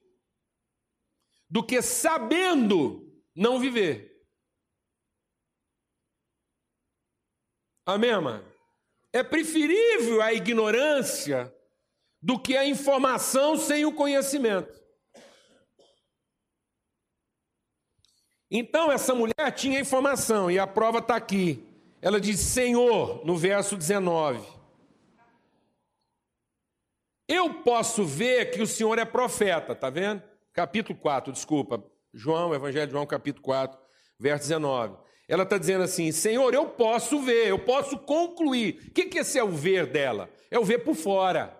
do que sabendo não viver. Amém, mano? É preferível a ignorância do que a informação sem o conhecimento. Então, essa mulher tinha informação, e a prova está aqui. Ela diz: Senhor, no verso 19, eu posso ver que o Senhor é profeta, tá vendo? Capítulo 4, desculpa, João, Evangelho de João, capítulo 4, verso 19. Ela está dizendo assim: Senhor, eu posso ver, eu posso concluir. O que, que esse é o ver dela? É o ver por fora.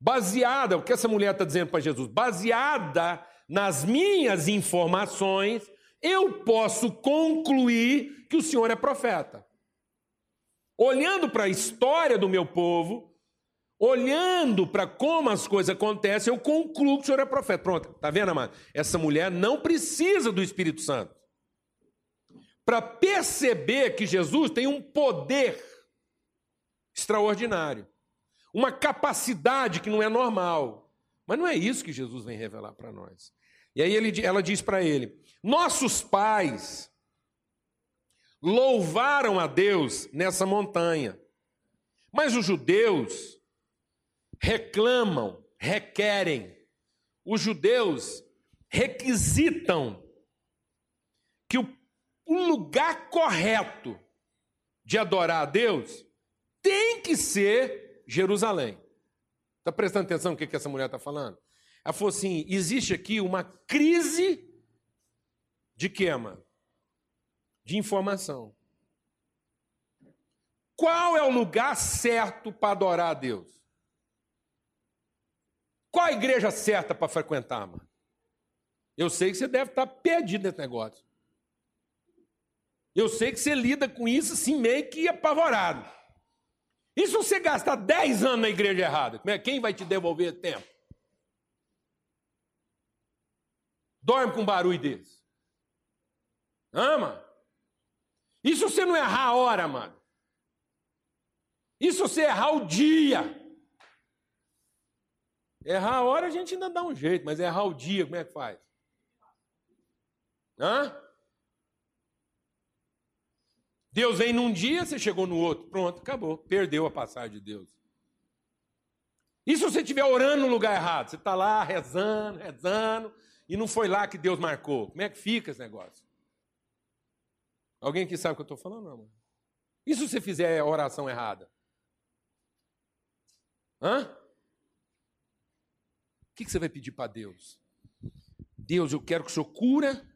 Baseada, o que essa mulher está dizendo para Jesus? Baseada nas minhas informações, eu posso concluir que o Senhor é profeta. Olhando para a história do meu povo, olhando para como as coisas acontecem, eu concluo que o Senhor é profeta. Pronto, tá vendo, amado? Essa mulher não precisa do Espírito Santo para perceber que Jesus tem um poder extraordinário uma capacidade que não é normal. Mas não é isso que Jesus vem revelar para nós. E aí ele, ela diz para ele: Nossos pais louvaram a Deus nessa montanha, mas os judeus reclamam, requerem, os judeus requisitam que o, lugar correto de adorar a Deus tem que ser Jerusalém. Está prestando atenção no que, que essa mulher está falando? Ela falou assim: existe aqui uma crise de queima, de informação. Qual é o lugar certo para adorar a Deus? Qual a igreja certa para frequentar, mano? Eu sei que você deve estar tá perdido nesse negócio. Eu sei que você lida com isso assim meio que apavorado. E se você gastar 10 anos na igreja errada, é, quem vai te devolver tempo? Dorme com um barulho desse. Ama? E se você não errar a hora, mano? E se você errar o dia? Errar a hora a gente ainda dá um jeito, mas errar o dia, como é que faz? Hã? Deus vem num dia, você chegou no outro. Pronto, acabou. Perdeu a passagem de Deus. E se você estiver orando no lugar errado? Você está lá rezando, rezando, e não foi lá que Deus marcou. Como é que fica esse negócio? Alguém aqui sabe o que eu estou falando, não? E se você fizer a oração errada? Hã? O que você vai pedir para Deus? Deus, eu quero que o Senhor cura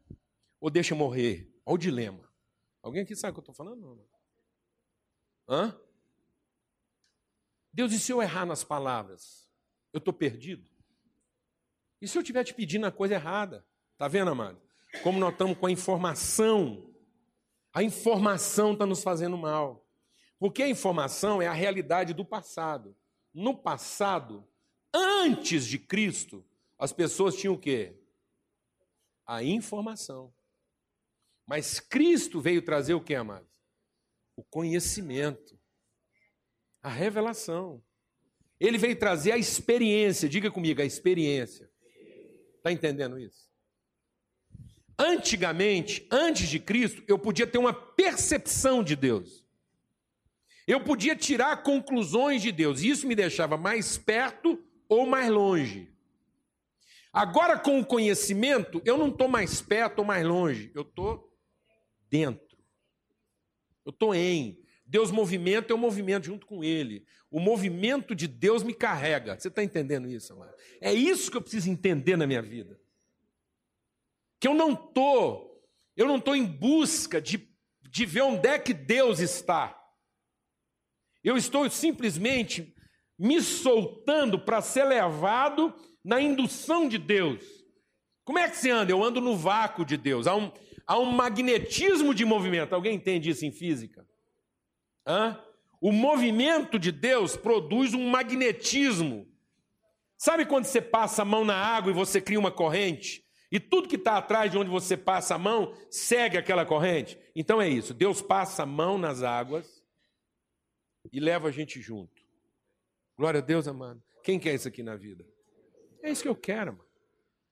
ou deixa morrer? Olha o dilema. Alguém aqui sabe o que eu estou falando? Hã? Deus, e se eu errar nas palavras? Eu estou perdido? E se eu estiver te pedindo a coisa errada? Está vendo, amado? Como nós estamos com a informação. A informação está nos fazendo mal. Porque a informação é a realidade do passado. No passado, antes de Cristo, as pessoas tinham o quê? A informação. Mas Cristo veio trazer o que, amados? O conhecimento, a revelação. Ele veio trazer a experiência, diga comigo, a experiência. Está entendendo isso? Antigamente, antes de Cristo, eu podia ter uma percepção de Deus. Eu podia tirar conclusões de Deus. E isso me deixava mais perto ou mais longe. Agora, com o conhecimento, eu não estou mais perto ou mais longe. Eu estou dentro. Eu estou em. Deus movimenta, eu movimento junto com Ele. O movimento de Deus me carrega. Você está entendendo isso, amado? É isso que eu preciso entender na minha vida. Que eu não estou, eu não estou em busca de, de ver onde é que Deus está. Eu estou simplesmente me soltando para ser levado na indução de Deus. Como é que você anda? Eu ando no vácuo de Deus. Há um, há um magnetismo de movimento. Alguém entende isso em física? Hã? O movimento de Deus produz um magnetismo. Sabe quando você passa a mão na água e você cria uma corrente? E tudo que está atrás de onde você passa a mão segue aquela corrente? Então é isso. Deus passa a mão nas águas e leva a gente junto. Glória a Deus, amado. Quem quer isso aqui na vida? É isso que eu quero, mano.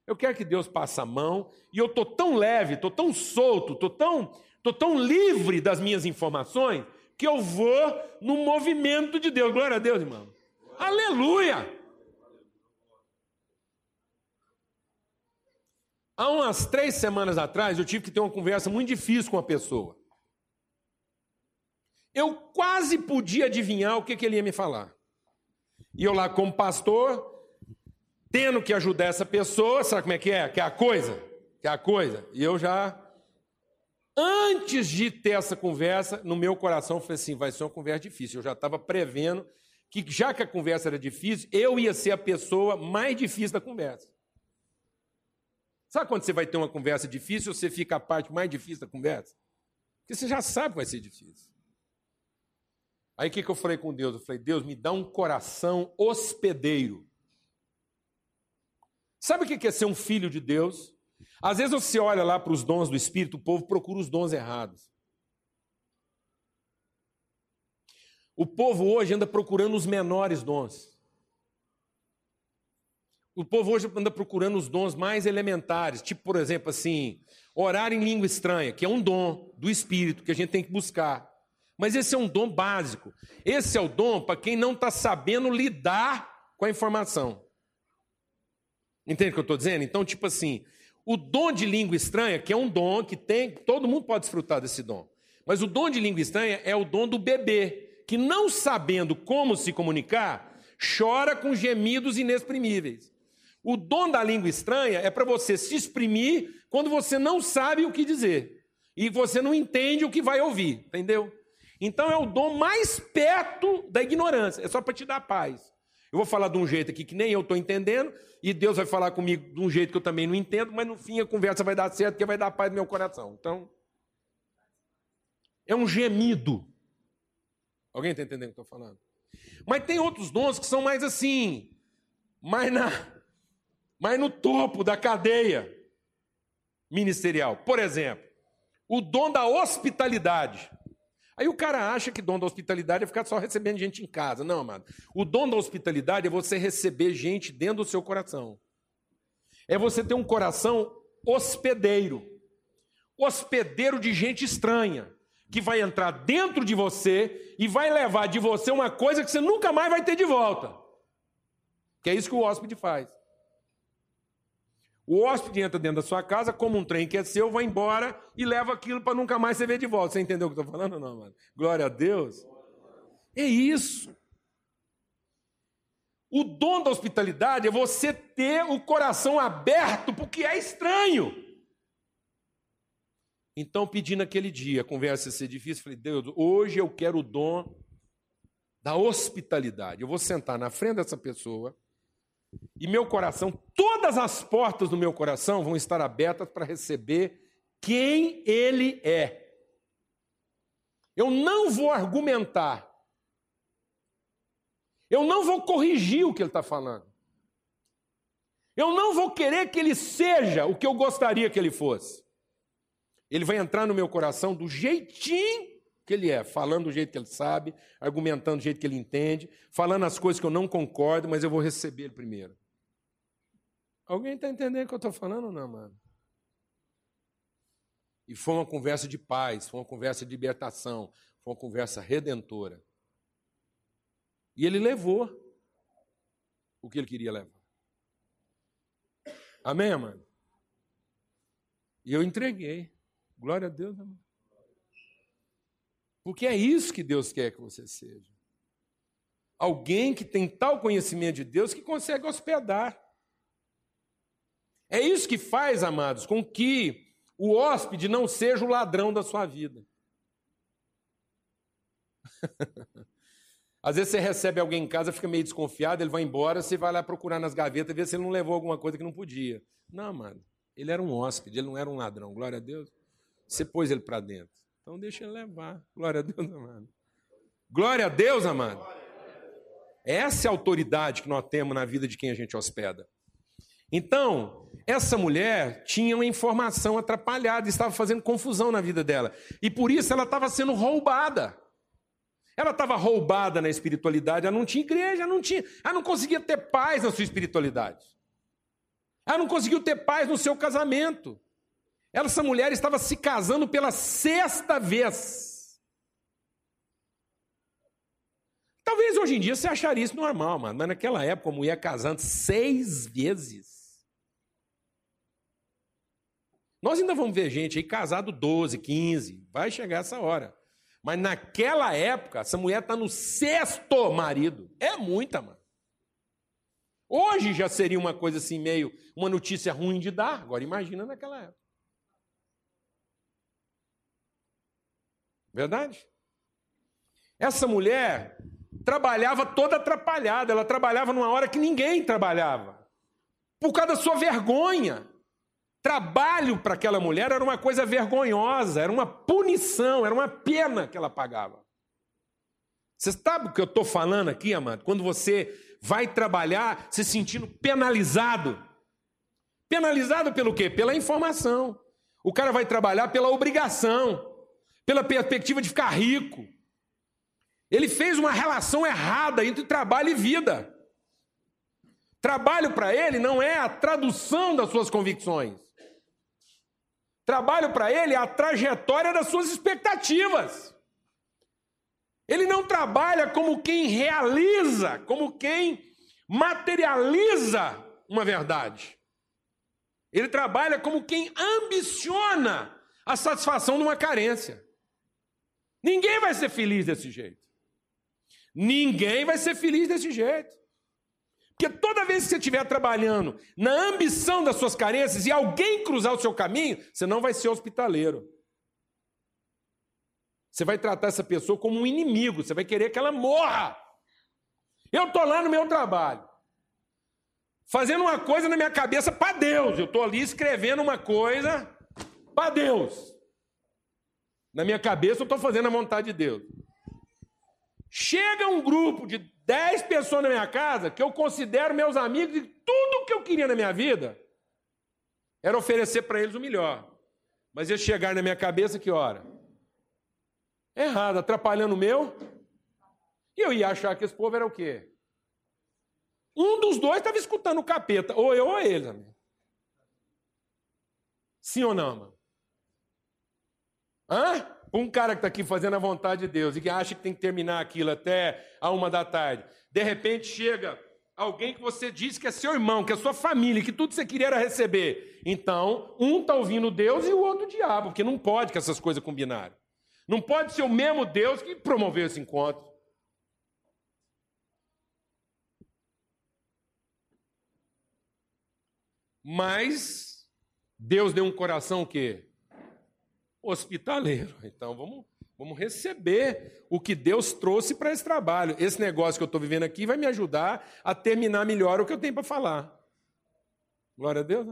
Eu quero que Deus passe a mão e eu tô tão leve, tô tão solto, tô tão, tô tão livre das minhas informações que eu vou no movimento de Deus. Glória a Deus, irmão. Aleluia! Há umas três semanas atrás, eu tive que ter uma conversa muito difícil com uma pessoa. Eu quase podia adivinhar o que, que ele ia me falar. E eu lá, como pastor, tendo que ajudar essa pessoa, sabe como é que é? Que é a coisa? Que é a coisa. E eu já Antes de ter essa conversa, no meu coração eu falei assim: vai ser uma conversa difícil. Eu já estava prevendo que, já que a conversa era difícil, eu ia ser a pessoa mais difícil da conversa. Sabe quando você vai ter uma conversa difícil, você fica a parte mais difícil da conversa? Porque você já sabe que vai ser difícil. Aí o que, que eu falei com Deus? Eu falei, Deus, me dá um coração hospedeiro. Sabe o que é ser um filho de Deus? Às vezes você olha lá para os dons do Espírito, o povo procura os dons errados. O povo hoje anda procurando os menores dons. O povo hoje anda procurando os dons mais elementares, tipo, por exemplo, assim, orar em língua estranha, que é um dom do Espírito que a gente tem que buscar. Mas esse é um dom básico. Esse é o dom para quem não está sabendo lidar com a informação. Entende o que eu estou dizendo? Então, tipo assim, o dom de língua estranha, que é um dom que tem, todo mundo pode desfrutar desse dom. Mas o dom de língua estranha é o dom do bebê, que não sabendo como se comunicar, chora com gemidos inexprimíveis. O dom da língua estranha é para você se exprimir quando você não sabe o que dizer e você não entende o que vai ouvir, entendeu? Então é o dom mais perto da ignorância, é só para te dar paz. Eu vou falar de um jeito aqui que nem eu estou entendendo, e Deus vai falar comigo de um jeito que eu também não entendo, mas no fim a conversa vai dar certo, porque vai dar paz no meu coração. Então, é um gemido. Alguém está entendendo o que eu estou falando? Mas tem outros dons que são mais assim, mais, na, mais no topo da cadeia ministerial. Por exemplo, o dom da hospitalidade. Aí o cara acha que dom da hospitalidade é ficar só recebendo gente em casa. Não, amado. O dom da hospitalidade é você receber gente dentro do seu coração. É você ter um coração hospedeiro. Hospedeiro de gente estranha. Que vai entrar dentro de você e vai levar de você uma coisa que você nunca mais vai ter de volta. Que é isso que o hóspede faz. O hóspede entra dentro da sua casa, como um trem que é seu, vai embora e leva aquilo para nunca mais você ver de volta. Você entendeu o que eu estou falando ou não, mano? Glória a Deus. É isso. O dom da hospitalidade é você ter o coração aberto porque é estranho. Então, pedi naquele dia, a conversa ia ser difícil, falei, Deus, hoje eu quero o dom da hospitalidade. Eu vou sentar na frente dessa pessoa e meu coração, todas as portas do meu coração vão estar abertas para receber quem Ele é. Eu não vou argumentar. Eu não vou corrigir o que Ele está falando. Eu não vou querer que Ele seja o que eu gostaria que Ele fosse. Ele vai entrar no meu coração do jeitinho que ele é, falando do jeito que ele sabe, argumentando do jeito que ele entende, falando as coisas que eu não concordo, mas eu vou receber ele primeiro. Alguém está entendendo o que eu estou falando ou não, mano? E foi uma conversa de paz, foi uma conversa de libertação, foi uma conversa redentora. E ele levou o que ele queria levar. Amém, amado? E eu entreguei. Glória a Deus, amado. Porque é isso que Deus quer que você seja. Alguém que tem tal conhecimento de Deus que consegue hospedar. É isso que faz, amados, com que o hóspede não seja o ladrão da sua vida. Às vezes você recebe alguém em casa, fica meio desconfiado, ele vai embora, você vai lá procurar nas gavetas, ver se ele não levou alguma coisa que não podia. Não, mano, ele era um hóspede, ele não era um ladrão, glória a Deus. Você pôs ele para dentro. Então deixa ele levar. Glória a Deus, amado. Glória a Deus, amado. Essa é a autoridade que nós temos na vida de quem a gente hospeda. Então, essa mulher tinha uma informação atrapalhada, estava fazendo confusão na vida dela. E por isso ela estava sendo roubada. Ela estava roubada na espiritualidade, ela não tinha igreja, ela não tinha, ela não conseguia ter paz na sua espiritualidade. Ela não conseguiu ter paz no seu casamento. Essa mulher estava se casando pela sexta vez. Talvez hoje em dia você acharia isso normal, mano, mas naquela época a mulher casando seis vezes. Nós ainda vamos ver gente aí casado 12, 15, vai chegar essa hora. Mas naquela época, essa mulher está no sexto marido. É muita, mano. Hoje já seria uma coisa assim, meio uma notícia ruim de dar. Agora imagina naquela época. Verdade? Essa mulher trabalhava toda atrapalhada, ela trabalhava numa hora que ninguém trabalhava. Por causa da sua vergonha. Trabalho para aquela mulher era uma coisa vergonhosa, era uma punição, era uma pena que ela pagava. Você sabe o que eu estou falando aqui, amado? Quando você vai trabalhar se sentindo penalizado. Penalizado pelo quê? Pela informação. O cara vai trabalhar pela obrigação, pela perspectiva de ficar rico. Ele fez uma relação errada entre trabalho e vida. Trabalho para ele não é a tradução das suas convicções. Trabalho para ele é a trajetória das suas expectativas. Ele não trabalha como quem realiza, como quem materializa uma verdade. Ele trabalha como quem ambiciona a satisfação de uma carência. Ninguém vai ser feliz desse jeito. Ninguém vai ser feliz desse jeito. Porque toda vez que você estiver trabalhando na ambição das suas carências e alguém cruzar o seu caminho, você não vai ser hospitaleiro. Você vai tratar essa pessoa como um inimigo, você vai querer que ela morra. Eu estou lá no meu trabalho, fazendo uma coisa na minha cabeça para Deus. Eu estou ali escrevendo uma coisa para Deus. Na minha cabeça eu estou fazendo a vontade de Deus. Chega um grupo de dez pessoas na minha casa que eu considero meus amigos e tudo que eu queria na minha vida era oferecer para eles o melhor. Mas eles chegaram na minha cabeça que hora? Errado, atrapalhando o meu. E eu ia achar que esse povo era o quê? Um dos dois estava escutando o capeta, ou eu ou eles. Amigo. Sim ou não, mano? Hã? Um cara que está aqui fazendo a vontade de Deus e que acha que tem que terminar aquilo até a uma da tarde. De repente chega alguém que você diz que é seu irmão, que é sua família, que tudo você queria era receber. Então, um está ouvindo Deus e o outro o diabo, porque não pode que essas coisas combinarem. Não pode ser o mesmo Deus que promoveu esse encontro. Mas Deus deu um coração o quê? Hospitaleiro. Então vamos, vamos receber o que Deus trouxe para esse trabalho. Esse negócio que eu estou vivendo aqui vai me ajudar a terminar melhor o que eu tenho para falar. Glória a Deus.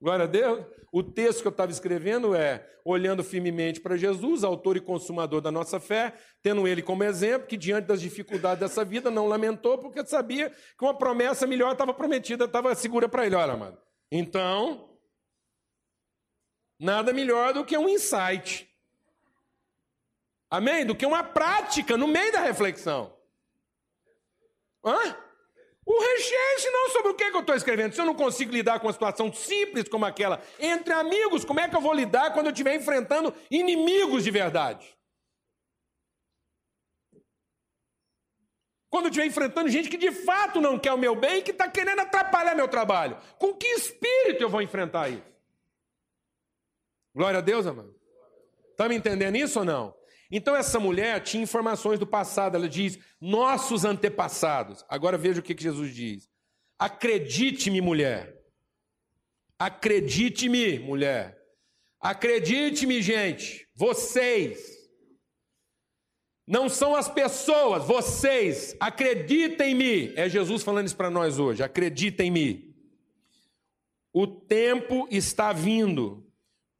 Glória a Deus. O texto que eu estava escrevendo é: olhando firmemente para Jesus, autor e consumador da nossa fé, tendo ele como exemplo, que diante das dificuldades dessa vida não lamentou, porque sabia que uma promessa melhor estava prometida, estava segura para ele. Olha, amado. Então, Nada melhor do que um insight. Amém? Do que uma prática no meio da reflexão. Hã? O recheio, senão sobre o que, que eu estou escrevendo? Se eu não consigo lidar com uma situação simples como aquela, entre amigos, como é que eu vou lidar quando eu estiver enfrentando inimigos de verdade? Quando eu estiver enfrentando gente que de fato não quer o meu bem e que está querendo atrapalhar meu trabalho. Com que espírito eu vou enfrentar isso? Glória a Deus, amado. Está me entendendo isso ou não? Então essa mulher tinha informações do passado, ela diz: nossos antepassados. Agora veja o que, Jesus diz: acredite-me, mulher. Acredite-me, mulher. Acredite-me, gente. Vocês. Não são as pessoas, vocês. Acreditem-me. É Jesus falando isso para nós hoje. Acreditem-me. O tempo está vindo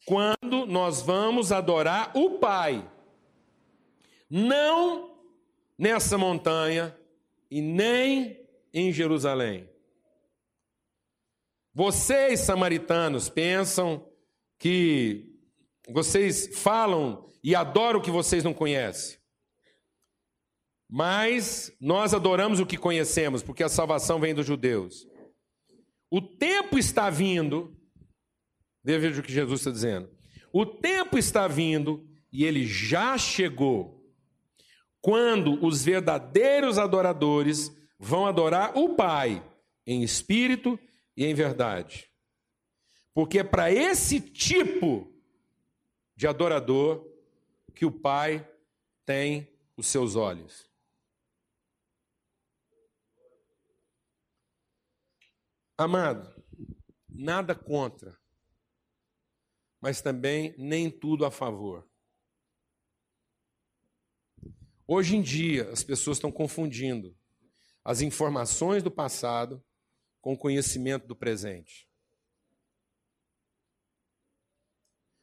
quando nós vamos adorar o Pai não nessa montanha e nem em Jerusalém. Vocês, samaritanos, pensam que vocês falam e adoram o que vocês não conhecem. Mas nós adoramos o que conhecemos, porque a salvação vem dos judeus. O tempo está vindo, veja o que Jesus está dizendo. O tempo está vindo e ele já chegou quando os verdadeiros adoradores vão adorar o Pai em espírito e em verdade. Porque é para esse tipo de adorador que o Pai tem os seus olhos. Amado, nada contra, mas também nem tudo a favor. Hoje em dia, as pessoas estão confundindo as informações do passado com o conhecimento do presente.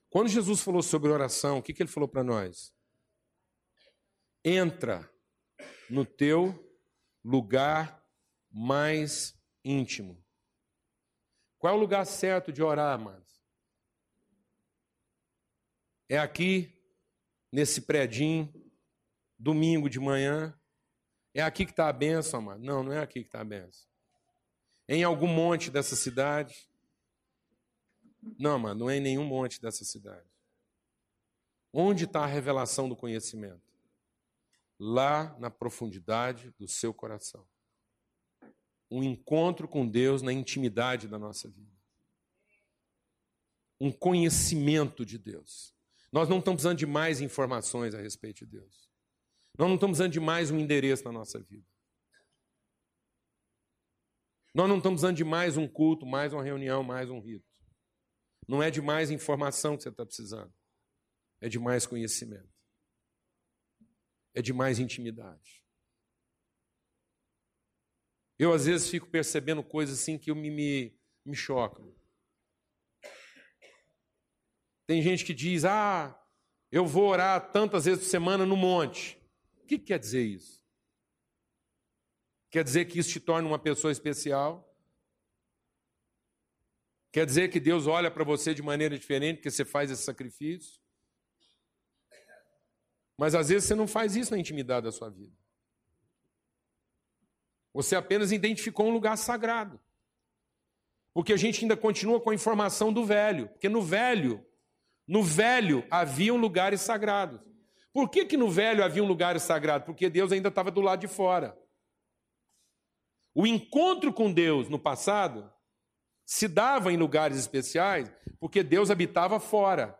Quando Jesus falou sobre oração, o que, que ele falou para nós? Entra no teu lugar mais íntimo. Qual é o lugar certo de orar, amados? É aqui, nesse predinho, domingo de manhã. É aqui que está a benção, amado? Não, não é aqui que está a benção. Em algum monte dessa cidade? Não, amado, não é em nenhum monte dessa cidade. Onde está a revelação do conhecimento? Lá na profundidade do seu coração. Um encontro com Deus na intimidade da nossa vida. Um conhecimento de Deus. Nós não estamos precisando de mais informações a respeito de Deus. Nós não estamos precisando de mais um endereço na nossa vida. Nós não estamos precisando de mais um culto, mais uma reunião, mais um rito. Não é de mais informação que você está precisando. É de mais conhecimento. É de mais intimidade. Eu, às vezes, fico percebendo coisas assim que me, me, me chocam. Tem gente que diz: ah, eu vou orar tantas vezes por semana no monte. O que quer dizer isso? Quer dizer que isso te torna uma pessoa especial? Quer dizer que Deus olha para você de maneira diferente porque você faz esse sacrifício? Mas às vezes você não faz isso na intimidade da sua vida. Você apenas identificou um lugar sagrado. Porque a gente ainda continua com a informação do velho. Porque no velho, no velho haviam lugares sagrados. Por que, que no velho havia um lugar sagrado? Porque Deus ainda estava do lado de fora. O encontro com Deus no passado se dava em lugares especiais porque Deus habitava fora.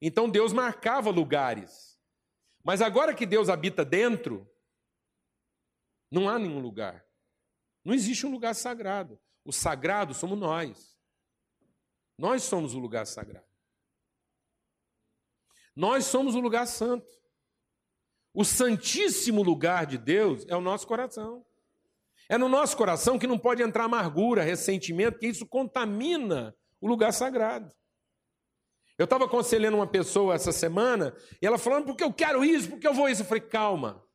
Então Deus marcava lugares. Mas agora que Deus habita dentro, não há nenhum lugar. Não existe um lugar sagrado. O sagrado somos nós. Nós somos o lugar sagrado. Nós somos o lugar santo. O santíssimo lugar de Deus é o nosso coração. É no nosso coração que não pode entrar amargura, ressentimento, que isso contamina o lugar sagrado. Eu estava aconselhando uma pessoa essa semana e ela falando, porque eu quero isso, porque eu vou isso. Eu falei, calma.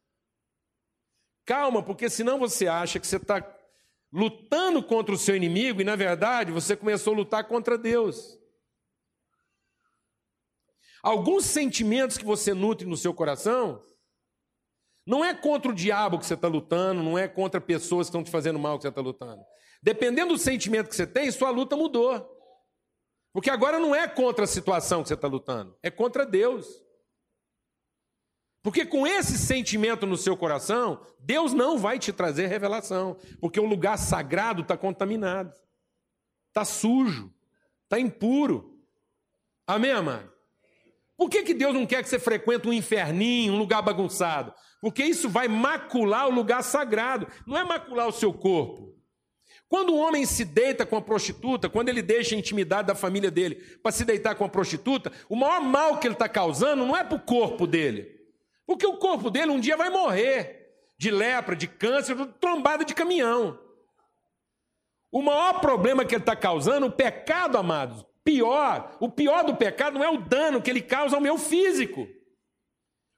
Calma, porque senão você acha que você está lutando contra o seu inimigo e, na verdade, você começou a lutar contra Deus. Alguns sentimentos que você nutre no seu coração Não é contra o diabo que você está lutando, não é contra pessoas que estão te fazendo mal que você está lutando. Dependendo do sentimento que você tem, sua luta mudou. Porque agora não é contra a situação que você está lutando, é contra Deus. Porque com esse sentimento no seu coração, Deus não vai te trazer revelação. Porque o lugar sagrado está contaminado, está sujo, está impuro. Amém, amado? Por que, que Deus não quer que você frequente um inferninho, um lugar bagunçado? Porque isso vai macular o lugar sagrado, não é macular o seu corpo. Quando o homem se deita com a prostituta, quando ele deixa a intimidade da família dele para se deitar com a prostituta, o maior mal que ele está causando não é para o corpo dele. Porque o corpo dele um dia vai morrer de lepra, de câncer, de trombada de caminhão. O maior problema que ele está causando, o pecado, amados, pior, o pior do pecado não é o dano que ele causa ao meu físico.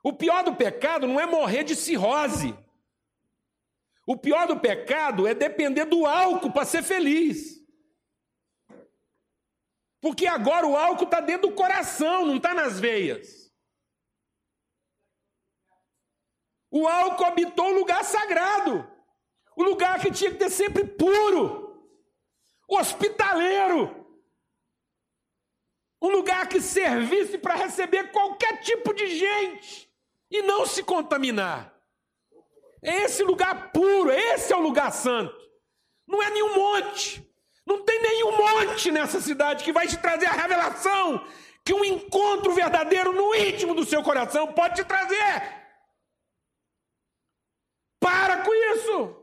O pior do pecado não é morrer de cirrose. O pior do pecado é depender do álcool para ser feliz. Porque agora o álcool está dentro do coração, não está nas veias. O álcool habitou o lugar sagrado, o lugar que tinha que ter sempre puro, hospitaleiro, um lugar que servisse para receber qualquer tipo de gente e não se contaminar. É esse lugar puro, esse é o lugar santo. Não é nenhum monte. Não tem nenhum monte nessa cidade que vai te trazer a revelação que um encontro verdadeiro no íntimo do seu coração pode te trazer. Para com isso.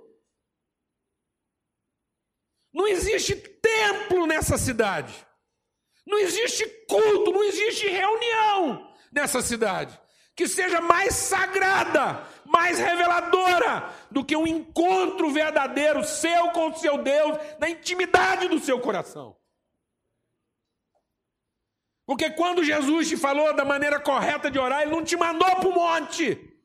Não existe templo nessa cidade. Não existe culto, não existe reunião nessa cidade que seja mais sagrada, mais reveladora do que um encontro verdadeiro seu com o seu Deus, na intimidade do seu coração. Porque quando Jesus te falou da maneira correta de orar, Ele não te mandou para o monte.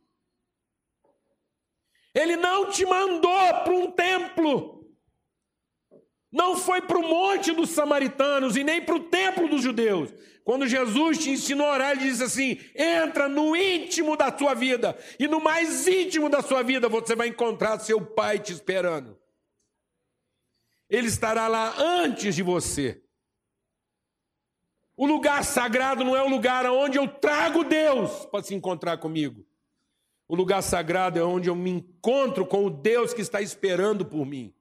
Ele não te mandou para um templo. Não foi para o monte dos samaritanos e nem para o templo dos judeus. Quando Jesus te ensinou a orar, ele disse assim: entra no íntimo da sua vida, e no mais íntimo da sua vida você vai encontrar seu pai te esperando. Ele estará lá antes de você. O lugar sagrado não é o lugar onde eu trago Deus para se encontrar comigo. O lugar sagrado é onde eu me encontro com o Deus que está esperando por mim.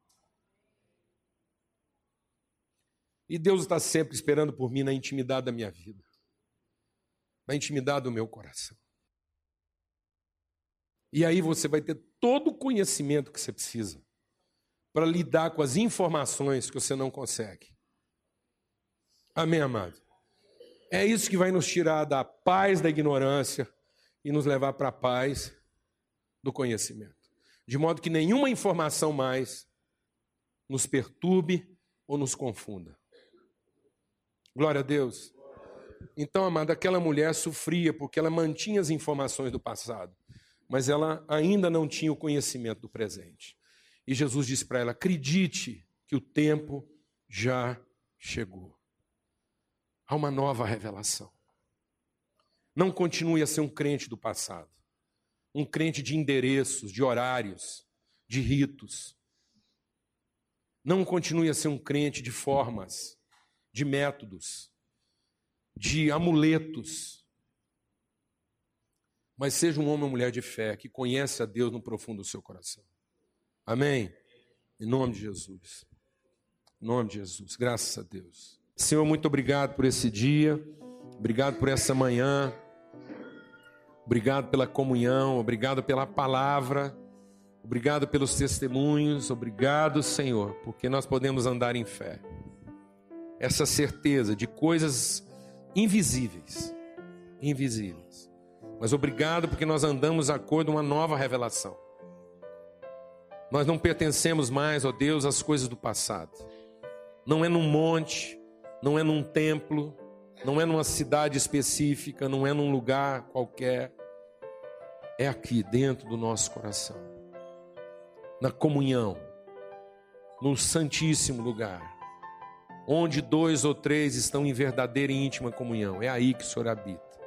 E Deus está sempre esperando por mim na intimidade da minha vida, na intimidade do meu coração. E aí você vai ter todo o conhecimento que você precisa para lidar com as informações que você não consegue. Amém, amado? É isso que vai nos tirar da paz da ignorância e nos levar para a paz do conhecimento. De modo que nenhuma informação mais nos perturbe ou nos confunda. Glória a Deus. Então, amada, aquela mulher sofria porque ela mantinha as informações do passado, mas ela ainda não tinha o conhecimento do presente. E Jesus disse para ela: acredite que o tempo já chegou. Há uma nova revelação. Não continue a ser um crente do passado, um crente de endereços, de horários, de ritos. Não continue a ser um crente de formas de métodos, de amuletos. Mas seja um homem ou mulher de fé que conhece a Deus no profundo do seu coração. Amém? Em nome de Jesus. Em nome de Jesus. Graças a Deus. Senhor, muito obrigado por esse dia. Obrigado por essa manhã. Obrigado pela comunhão. Obrigado pela palavra. Obrigado pelos testemunhos. Obrigado, Senhor, porque nós podemos andar em fé essa certeza de coisas invisíveis. Invisíveis. Mas obrigado porque nós andamos a cor de uma nova revelação. Nós não pertencemos mais, ó Deus, às coisas do passado. Não é num monte, não é num templo, não é numa cidade específica, não é num lugar qualquer. É aqui dentro do nosso coração. Na comunhão, no santíssimo lugar onde dois ou três estão em verdadeira e íntima comunhão. É aí que o Senhor habita.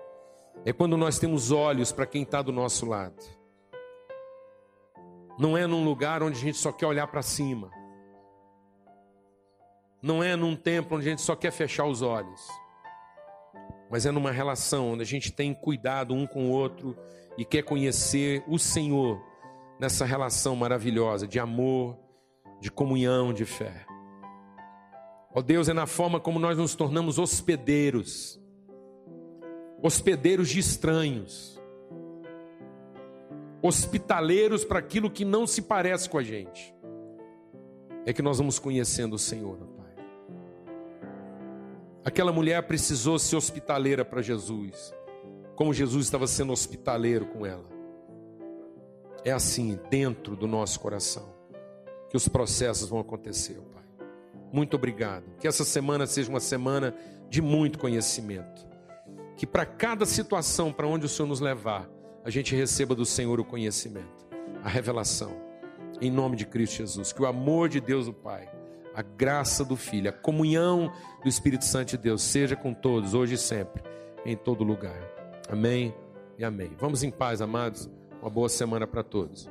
É quando nós temos olhos para quem está do nosso lado. Não é num lugar onde a gente só quer olhar para cima. Não é num templo onde a gente só quer fechar os olhos. Mas é numa relação onde a gente tem cuidado um com o outro e quer conhecer o Senhor nessa relação maravilhosa de amor, de comunhão, de fé. Ó Deus, é na forma como nós nos tornamos hospedeiros, hospedeiros de estranhos, hospitaleiros para aquilo que não se parece com a gente. É que nós vamos conhecendo o Senhor, ó Pai. Aquela mulher precisou ser hospitaleira para Jesus, como Jesus estava sendo hospitaleiro com ela. É assim, dentro do nosso coração, que os processos vão acontecer, Pai. Muito obrigado. Que essa semana seja uma semana de muito conhecimento. Que para cada situação para onde o Senhor nos levar, a gente receba do Senhor o conhecimento, a revelação. Em nome de Cristo Jesus. Que o amor de Deus, o Pai, a graça do Filho, a comunhão do Espírito Santo de Deus seja com todos, hoje e sempre, em todo lugar. Amém e amém. Vamos em paz, amados. Uma boa semana para todos.